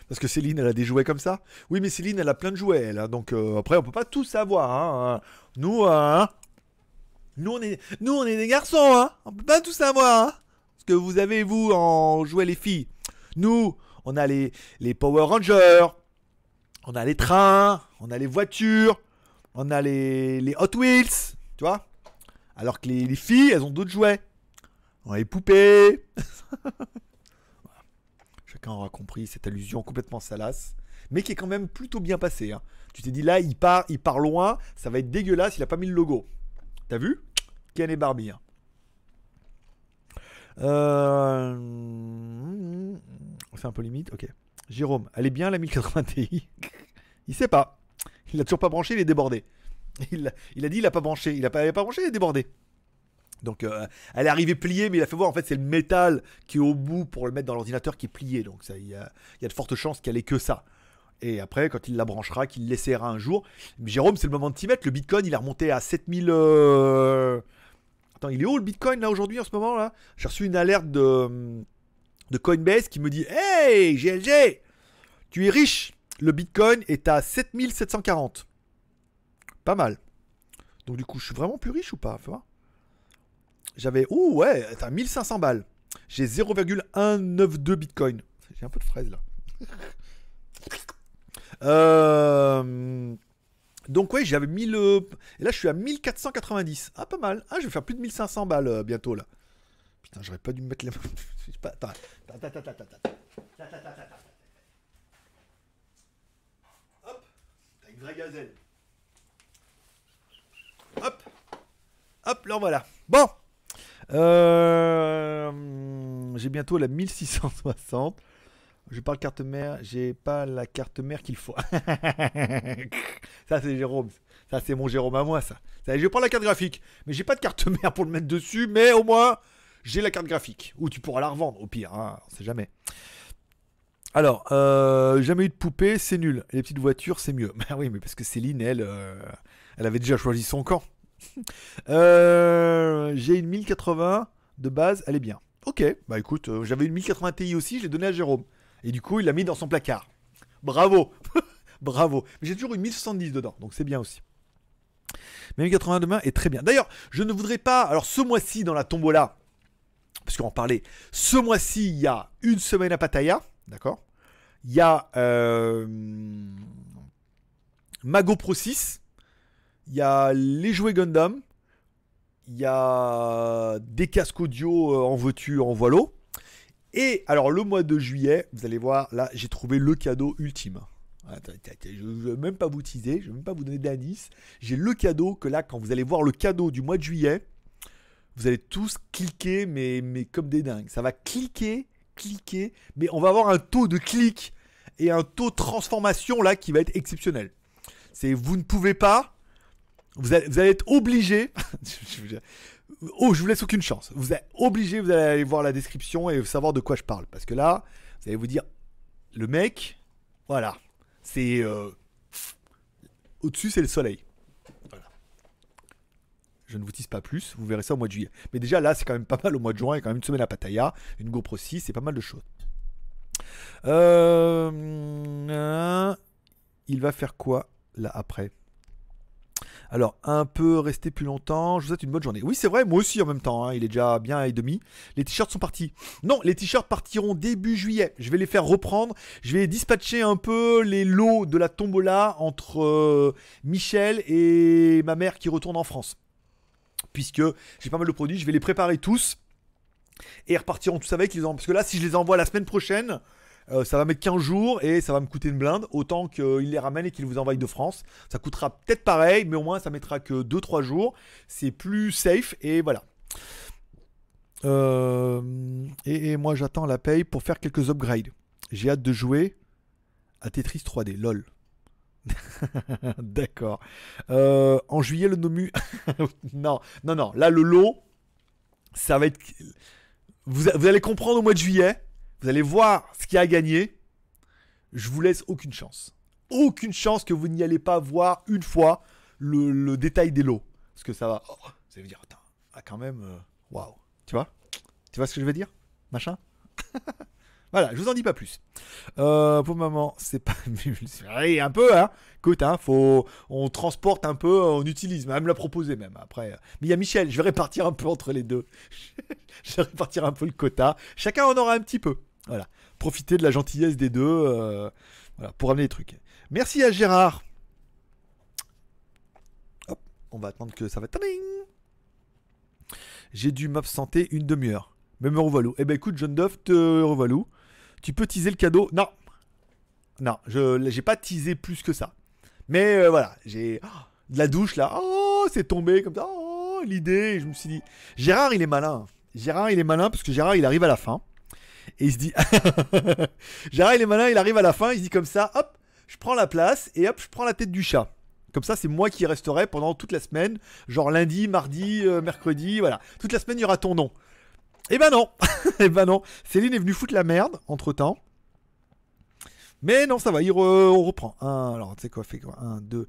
Parce que Céline, elle a des jouets comme ça. Oui, mais Céline, elle a plein de jouets. Elle, hein, donc euh, après, on peut pas tout savoir. hein, hein. Nous, nous, on est, nous, on est des garçons. Hein. On peut pas tout savoir. Que vous avez, vous, en jouets les filles. Nous, on a les, Power Rangers. On a les trains. On a les voitures. On a les, Hot Wheels. Tu vois Alors que les, les filles, elles ont d'autres jouets. On a les poupées. *laughs* Chacun aura compris cette allusion complètement salace, mais qui est quand même plutôt bien passée. hein. Tu t'es dit là, il part, il part loin, ça va être dégueulasse, il a pas mis le logo. T'as vu? Ken et Barbie. hein. Euh... C'est un peu limite, ok. Jérôme, elle est bien la 1080 Ti *laughs* Il sait pas. Il a toujours pas branché, il est débordé. Il, a- dit il a pas branché, il a pas, branché, il est débordé. Donc euh, elle est arrivée pliée, mais il a fait voir en fait c'est le métal qui est au bout pour le mettre dans l'ordinateur qui est plié. Donc il y a, de fortes chances qu'elle ait que ça. Et après, quand il la branchera, qu'il l'essaiera un jour. Jérôme, c'est le moment de t'y mettre. Le Bitcoin, il est remonté à 7000. euh, Il est où le Bitcoin là aujourd'hui en ce moment là? J'ai reçu une alerte de, de Coinbase qui me dit Hey GLG, tu es riche. Le Bitcoin est à 7740. Pas mal. Donc du coup, je suis vraiment plus riche ou pas. J'avais. Ouh, ouais, t'as 1500 balles. J'ai 0,192 bitcoin. J'ai un peu de fraise là. *laughs* Euh, Donc, ouais, j'avais 1000. euh, Et là, je suis à 1490. Ah, pas mal. Ah, je vais faire plus de 1500 balles euh, bientôt là. Putain, j'aurais pas dû me mettre les *laughs* Attends, attends, attends, attends, attends. Hop, une vraie gazelle. Hop, hop, là voilà. Bon, euh, j'ai bientôt la 1660. Je parle carte mère, j'ai pas la carte mère qu'il faut. *laughs* ça c'est Jérôme, ça c'est mon Jérôme à moi ça. je prends la carte graphique, mais j'ai pas de carte mère pour le mettre dessus, mais au moins j'ai la carte graphique. Ou tu pourras la revendre au pire, hein, on sait jamais. Alors, euh, jamais eu de poupée, c'est nul. Les petites voitures, c'est mieux. *laughs* Bah oui, mais parce que Céline, elle, euh, elle avait déjà choisi son camp. *laughs* Euh, j'ai une 1080 de base, elle est bien. Ok, bah écoute, j'avais une 1080 Ti aussi, je l'ai donnée à Jérôme. Et du coup, il l'a mis dans son placard. Bravo *laughs* Bravo Mais j'ai toujours une 1070 dedans, donc c'est bien aussi. Mais 1080 demain est très bien. D'ailleurs, je ne voudrais pas. Alors, ce mois-ci, dans la tombola, parce qu'on en parlait, ce mois-ci, il y a une semaine à Pattaya, d'accord? Il y a euh, Mago Pro 6, il y a les jouets Gundam, il y a des casques audio euh, en voiture, en voileau. Et alors, le mois de juillet, vous allez voir, là, j'ai trouvé le cadeau ultime. Attends, Je ne vais même pas vous teaser, je ne vais même pas vous donner d'indice. J'ai le cadeau que là, quand vous allez voir le cadeau du mois de juillet, vous allez tous cliquer, mais, mais comme des dingues. Ça va cliquer, cliquer, mais on va avoir un taux de clic et un taux de transformation là qui va être exceptionnel. C'est vous ne pouvez pas, vous allez, vous allez être obligé. *laughs* oh, je vous laisse aucune chance. Vous êtes obligé, vous allez aller voir la description et savoir de quoi je parle. Parce que là, vous allez vous dire, le mec, voilà, c'est euh, au-dessus, c'est le soleil. Voilà. Je ne vous tease pas plus, vous verrez ça au mois de juillet. Mais déjà là, c'est quand même pas mal au mois de juin, il y a quand même une semaine à Pattaya, une GoPro 6, c'est pas mal de choses. Euh, euh, il va faire quoi là après? Alors, un peu rester plus longtemps. Je vous souhaite une bonne journée. Oui, c'est vrai, moi aussi en même temps. hein, il est déjà bien et demi. Les t-shirts sont partis. Non, les t-shirts partiront début juillet. Je vais les faire reprendre. Je vais dispatcher un peu les lots de la tombola entre euh, Michel et ma mère qui retourne en France. Puisque j'ai pas mal de produits, je vais les préparer tous. Et repartiront tous avec. Parce que là, si je les envoie la semaine prochaine, euh, ça va mettre 15 jours et ça va me coûter une blinde. Autant qu'il les ramène et qu'il vous envoie de France. Ça coûtera peut-être pareil, mais au moins ça mettra que 2-3 jours. C'est plus safe et voilà. Euh, et, et moi j'attends la paye pour faire quelques upgrades. J'ai hâte de jouer à Tetris 3D, lol. *laughs* D'accord. Euh, en juillet, le Nomu. *laughs* non, non, non. Là, le lot, ça va être. Vous, vous allez comprendre au mois de juillet. Vous allez voir ce qu'il y a à gagner. Je vous laisse aucune chance. Aucune chance que vous n'y allez pas voir une fois le, détail des lots. Parce que ça va. oh, ça veut dire, attends, ah, quand même. euh, Waouh. Tu vois? Tu vois ce que je veux dire? Machin? *laughs* Voilà, je vous en dis pas plus. Euh, pour maman, c'est pas. *laughs* Allez, un peu, hein. Écoute, hein. On transporte un peu, on utilise. Elle me l'a proposé même. Après. Mais il y a Michel, je vais répartir un peu entre les deux. *laughs* je vais répartir un peu le quota. Chacun en aura un petit peu. Voilà. Profiter de la gentillesse des deux. euh, pour amener les trucs. Merci à Gérard. Hop, on va attendre que ça va. J'ai dû m'absenter une demi-heure. Mais me revoilou. Eh ben écoute, John Duff, te revoilou. Tu peux teaser le cadeau Non. Non, je j'ai pas teasé plus que ça. Mais euh, voilà, j'ai oh, de la douche là. Oh, c'est tombé comme ça. Oh, l'idée. Je me suis dit, Gérard, il est malin. Gérard, il est malin parce que Gérard, il arrive à la fin. Et il se dit, *laughs* Gérard, il est malin, il arrive à la fin. Il se dit comme ça, hop, je prends la place et hop, je prends la tête du chat. Comme ça, c'est moi qui resterai pendant toute la semaine. Genre lundi, mardi, euh, mercredi, voilà. Toute la semaine, il y aura ton nom. Eh ben non *laughs* Eh ben non Céline est venue foutre la merde, entre temps. Mais non, ça va, il on reprend. Alors, tu sais quoi, fait quoi? Un, deux.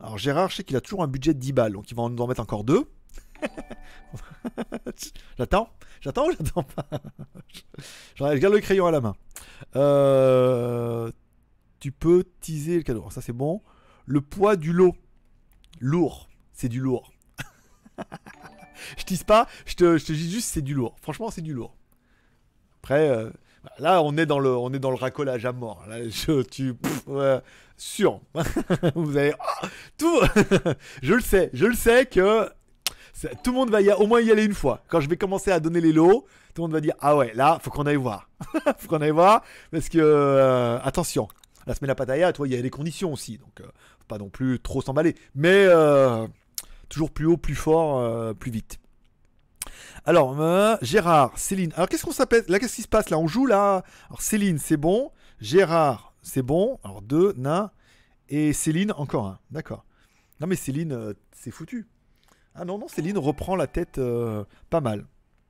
Alors, Gérard, je sais qu'il a toujours un budget de 10 balles, donc il va nous en mettre encore deux. *laughs* j'attends J'attends ou j'attends pas Je regarde le crayon à la main. Euh, tu peux teaser le cadeau. Ça, c'est bon. Le poids du lot. Lourd. C'est du lourd. *laughs* je tease pas, je te, dis juste c'est du lourd. Franchement, c'est du lourd. Après, euh, là, on est dans le, on est dans le racolage à mort. Là, je, tu, sûr. *laughs* Vous avez ah, tout. *laughs* je le sais, je le sais que tout le monde va y a- au moins y aller une fois. Quand je vais commencer à donner les lots, tout le monde va dire ah ouais, là, faut qu'on aille voir. *laughs* faut qu'on aille voir parce que euh, attention. La semaine à Pattaya, toi, il y a des conditions aussi, donc euh, faut pas non plus trop s'emballer. Mais euh, toujours plus haut, plus fort, euh, plus vite. Alors, Gérard, Céline. Alors, qu'est-ce qu'on s'appelle Là, qu'est-ce qui se passe Là, on joue là? Alors, Céline, c'est bon. Gérard, c'est bon. Alors, deux, nain. Et Céline, encore un. D'accord. Non, mais Céline, c'est foutu. Ah non, non, Céline reprend la tête euh, pas mal.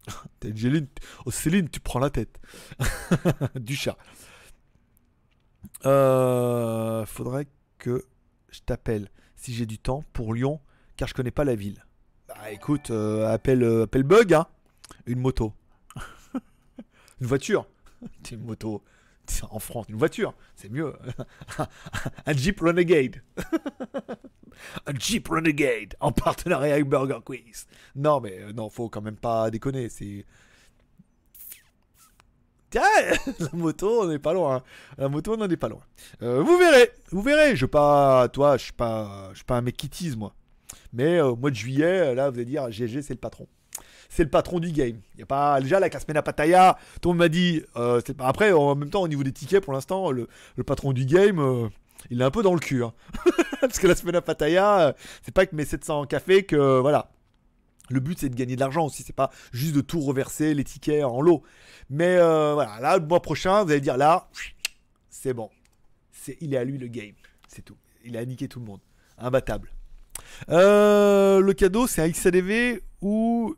*laughs* Céline, oh, Céline, tu prends la tête. *laughs* du chat. Euh, faudrait que je t'appelle si j'ai du temps pour Lyon, car je connais pas la ville. Bah écoute, euh, appelle, euh, appelle Bug, hein. Une moto. *laughs* une voiture. Une moto. *laughs* En France, une voiture, c'est mieux. *laughs* Un Jeep Renegade. *laughs* Un Jeep Renegade en partenariat avec Burger Quiz. Non, mais euh, non, faut quand même pas déconner. C'est. Tiens, la moto, on n'est pas loin. hein. La moto, on n'en est pas loin. Euh, vous verrez, vous verrez. Je pas, toi, je pas, je suis pas un mec qui tease, moi. Mais euh, au mois de juillet, là, vous allez dire, GG, c'est le patron. C'est le patron du game. Y a pas déjà la semaine à Pattaya, tout le monde m'a dit. euh, après, en même temps, au niveau des tickets, pour l'instant, le, patron du game, euh, il est un peu dans le cul. hein. *laughs* Parce que la semaine à Pattaya, euh, c'est pas que mes 700 cafés que voilà. Le but c'est de gagner de l'argent aussi, c'est pas juste de tout reverser les tickets en lot. Mais voilà, là le mois prochain, vous allez dire là, c'est bon. il est à lui le game. C'est tout. Il a niqué tout le monde. Imbattable. Le cadeau, c'est un XADV ou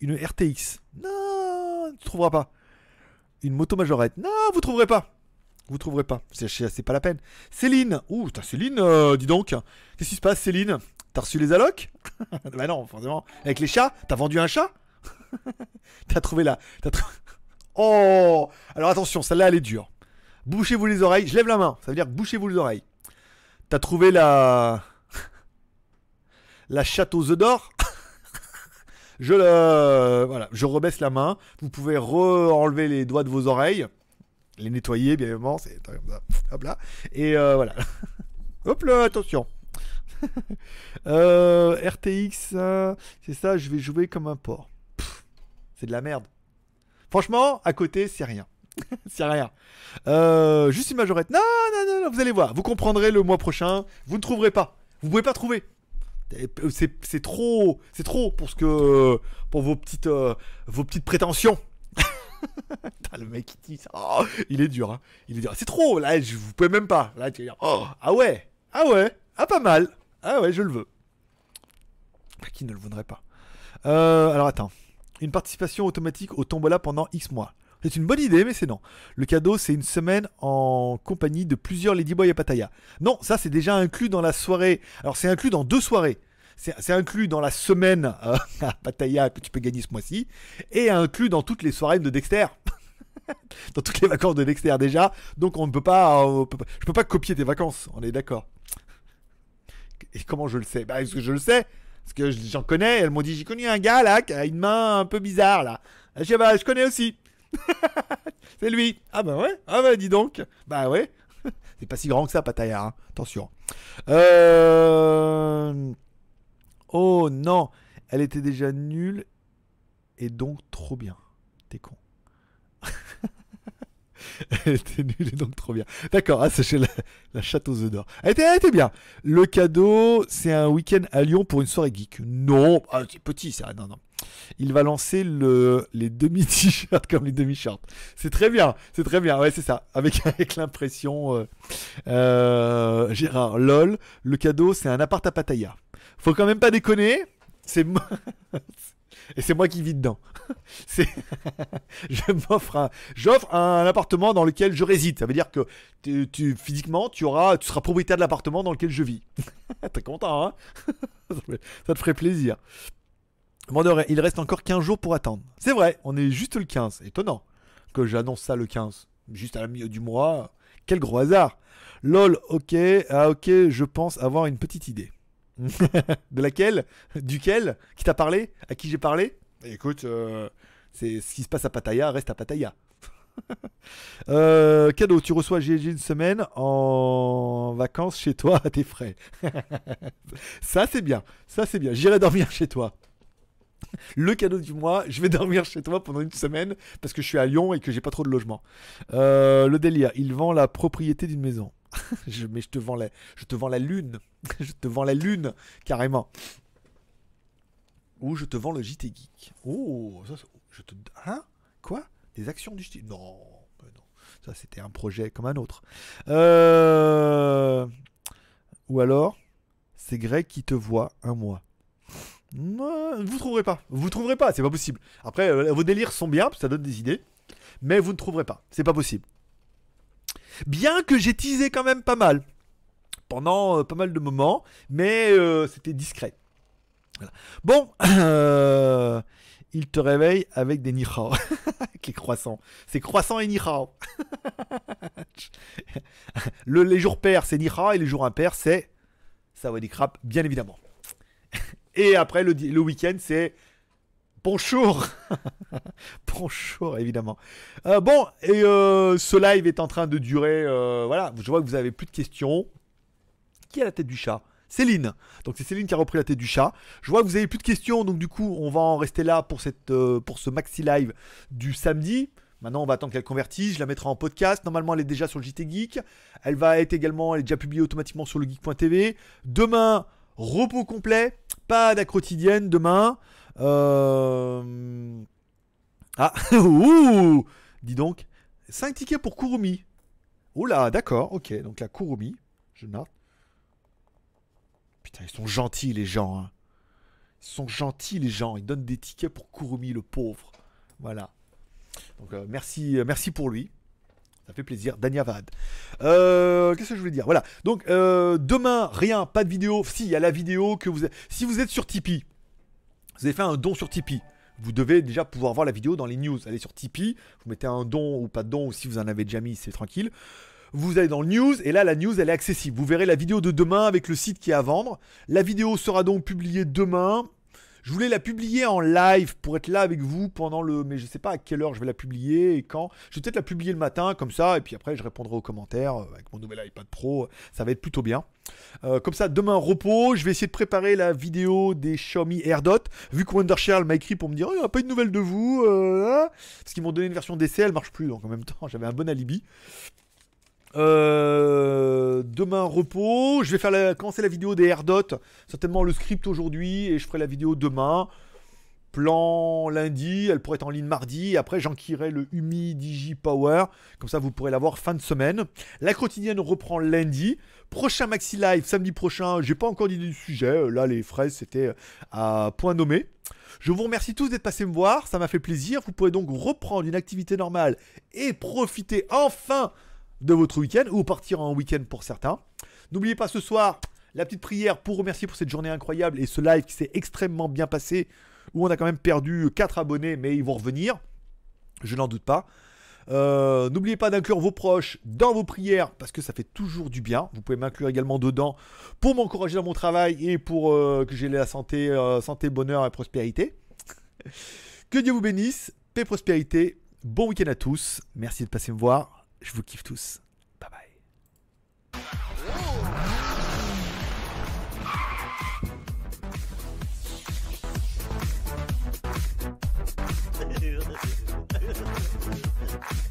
une RTX. Non, tu trouveras pas. Une moto majorette. Non, vous trouverez pas. Vous trouverez pas. C'est, pas la peine. Céline. Ouh, putain, Céline, euh, dis donc. Qu'est-ce qui se passe, Céline? T'as reçu les allocs? *laughs* Bah non, forcément. Avec les chats? T'as vendu un chat? *laughs* T'as trouvé la. T'as *laughs* Oh Alors attention, celle-là, elle est dure. Bouchez-vous les oreilles. Je lève la main. Ça veut dire bouchez-vous les oreilles. T'as trouvé la. La chatte aux œufs d'or? Je le. Voilà, je rebaisse la main. Vous pouvez re-enlever les doigts de vos oreilles. Les nettoyer, bien évidemment. C'est. Hop là. Et euh, voilà. *laughs* Hop là, attention. *laughs* Euh, RTX, euh, c'est ça, je vais jouer comme un porc. C'est de la merde. Franchement, à côté, c'est rien. *laughs* c'est rien. Juste une majorette. Non, non, non, non, vous allez voir. Vous comprendrez le mois prochain. Vous ne trouverez pas. Vous pouvez pas trouver. C'est c'est trop, c'est trop pour ce que pour vos petites euh, vos petites prétentions. *laughs* Le mec qui dit ça, oh, il est dur, hein. il est dur. C'est trop, là, je, vous pouvez même pas. Oh, ah ouais, ah ouais, ah pas mal, ah ouais, je le veux. Bah, Qui ne le voudrait pas Euh, Alors attends, une participation automatique au tombola pendant X mois. C'est une bonne idée, mais c'est non. Le cadeau, c'est une semaine en compagnie de plusieurs Ladyboy à Pattaya. Non, ça c'est déjà inclus dans la soirée. Alors c'est inclus dans deux soirées. C'est inclus dans la semaine euh, *laughs* à Pattaya que tu peux gagner ce mois-ci, et inclus dans toutes les soirées de Dexter. *laughs* dans toutes les vacances de Dexter déjà. Donc on ne peut pas, on peut pas- je peux pas copier tes vacances. On est d'accord. Et comment je le sais? Bah parce que je le sais. Parce que j'en connais. Elles m'ont dit j'ai connu un gars là qui a une main un peu bizarre là. Je dis bah je connais aussi. *laughs* C'est lui. Ah bah ouais. Ah bah dis donc. Bah ouais. *laughs* C'est pas si grand que ça, Pattaya. hein. Attention. Euh... Oh non. Elle était déjà nulle et donc trop bien. T'es con. *laughs* Elle était nulle et donc trop bien. D'accord, ah, c'est la, la chatte aux œufs d'or. Elle était, elle était bien. Le cadeau, c'est un week-end à Lyon pour une soirée geek. Non, ah, c'est petit ça. Non, non. Il va lancer le, les demi-t-shirts *laughs* comme les demi-shorts. C'est très bien, c'est très bien. Ouais, c'est ça. Avec, *laughs* avec l'impression. euh, euh, Gérard, lol. Le cadeau, c'est un appart à Pattaya. Faut quand même pas déconner. C'est moi. *laughs* Et c'est moi qui vis dedans. C'est je m'offre un j'offre un appartement dans lequel je réside. Ça veut dire que tu, physiquement tu auras tu seras propriétaire de l'appartement dans lequel je vis. T'es content hein? Ça te ferait plaisir. Vendeur, il reste encore 15 jours pour attendre. C'est vrai, on est juste le 15. Étonnant que j'annonce ça le 15. Juste à la milieu du mois. Quel gros hasard. Lol, ok, ah ok, je pense avoir une petite idée. *laughs* de laquelle Duquel Qui t'a parlé À qui j'ai parlé? Écoute, euh, c'est ce qui se passe à Pattaya reste à Pattaya. *laughs* Euh, cadeau, tu reçois GG une semaine en vacances chez toi à tes frais. *laughs* ça c'est bien, ça c'est bien. J'irai dormir chez toi. Le cadeau du mois, je vais *laughs* dormir chez toi pendant une semaine parce que je suis à Lyon et que j'ai pas trop de logement. Euh, le délire, il vend la propriété d'une maison. *laughs* Je- mais je te vends la, je te vends la lune. *laughs* je te vends la lune carrément. Ou je te vends le JT Geek. Oh, ça, je te, hein? Quoi? Des actions du JT Non, mais non. Ça c'était un projet comme un autre. Euh, Ou alors, c'est Greg qui te voit un mois. Vous trouverez pas. Vous trouverez pas, c'est pas possible. Après, euh, vos délires sont bien, ça donne des idées, mais vous ne trouverez pas. C'est pas possible. Bien que j'ai teasé quand même pas mal pendant euh, pas mal de moments, mais euh, c'était discret. Bon, *coughs* il te réveille avec des nihao, *laughs* les croissants. C'est croissants et nihao. *laughs* Le, les jours pairs, c'est nihao, et les jours impairs, c'est sawadee crap, bien évidemment. Et après, le, week-end, c'est bonjour. *laughs* bonjour, évidemment. Euh, bon, et euh, ce live est en train de durer. euh, voilà, je vois que vous avez plus de questions. Qui a la tête du chat? Céline. Donc c'est Céline qui a repris la tête du chat. Je vois que vous avez plus de questions, donc du coup, on va en rester là pour, pour ce maxi live du samedi. Maintenant, on va attendre qu'elle convertisse. Je la mettrai en podcast. Normalement, elle est déjà sur le JT Geek. Elle va être également, elle est déjà publiée automatiquement sur le geek.tv. Demain, repos complet. Pas d'acrotidienne demain. Euh... Ah, *laughs* ouh Dis donc. 5 tickets pour Kurumi. Oula, d'accord, ok. Donc la Kurumi, je note. Putain, ils sont gentils les gens. hein. Ils sont gentils les gens. Ils donnent des tickets pour Kurumi, le pauvre. Voilà. Donc euh, merci, euh, merci pour lui. Ça fait plaisir. Danyavad. Euh, Qu'est-ce que je voulais dire? Voilà. Donc euh, demain, rien, pas de vidéo. Si, il y a la vidéo que vous. Si vous êtes sur Tipeee, vous avez fait un don sur Tipeee. Vous devez déjà pouvoir voir la vidéo dans les news. Allez sur Tipeee, vous mettez un don ou pas de don, ou si vous en avez déjà mis, c'est tranquille. Vous allez dans le news et là la news elle est accessible. Vous verrez la vidéo de demain avec le site qui est à vendre. La vidéo sera donc publiée demain. Je voulais la publier en live pour être là avec vous pendant le. Mais je sais pas à quelle heure je vais la publier et quand. Je vais peut-être la publier le matin comme ça et puis après je répondrai aux commentaires euh, avec mon nouvel iPad Pro. Ça va être plutôt bien. Euh, comme ça, demain repos. Je vais essayer de préparer la vidéo des Xiaomi AirDot. Vu que Wondershell m'a écrit pour me dire Oh, il n'y a pas eu de nouvelles de vous. euh, hein Parce qu'ils m'ont donné une version d'essai, elle marche plus. Donc en même temps, *laughs* j'avais un bon alibi. Euh, demain repos, je vais faire la, commencer la vidéo des AirDot, certainement le script aujourd'hui et je ferai la vidéo demain. Plan lundi, elle pourrait être en ligne mardi. Après, j'enquillerai le Umi Digi Power. Comme ça, vous pourrez l'avoir fin de semaine. La quotidienne reprend lundi. Prochain Maxi Live, samedi prochain. J'ai pas encore d'idée du sujet. Euh, Là, les fraises, c'était à point nommé. Je vous remercie tous d'être passés me voir. Ça m'a fait plaisir. Vous pourrez donc reprendre une activité normale et profiter enfin de votre week-end ou partir en week-end pour certains. N'oubliez pas ce soir la petite prière pour remercier pour cette journée incroyable et ce live qui s'est extrêmement bien passé où on a quand même perdu 4 abonnés mais ils vont revenir. Je n'en doute pas. Euh, N'oubliez pas d'inclure vos proches dans vos prières parce que ça fait toujours du bien. Vous pouvez m'inclure également dedans pour m'encourager dans mon travail et pour euh, que j'ai la santé, euh, santé, bonheur et prospérité. *laughs* que Dieu vous bénisse, paix, prospérité. Bon week-end à tous. Merci de passer me voir. Je vous kiffe tous. Bye bye. *laughs*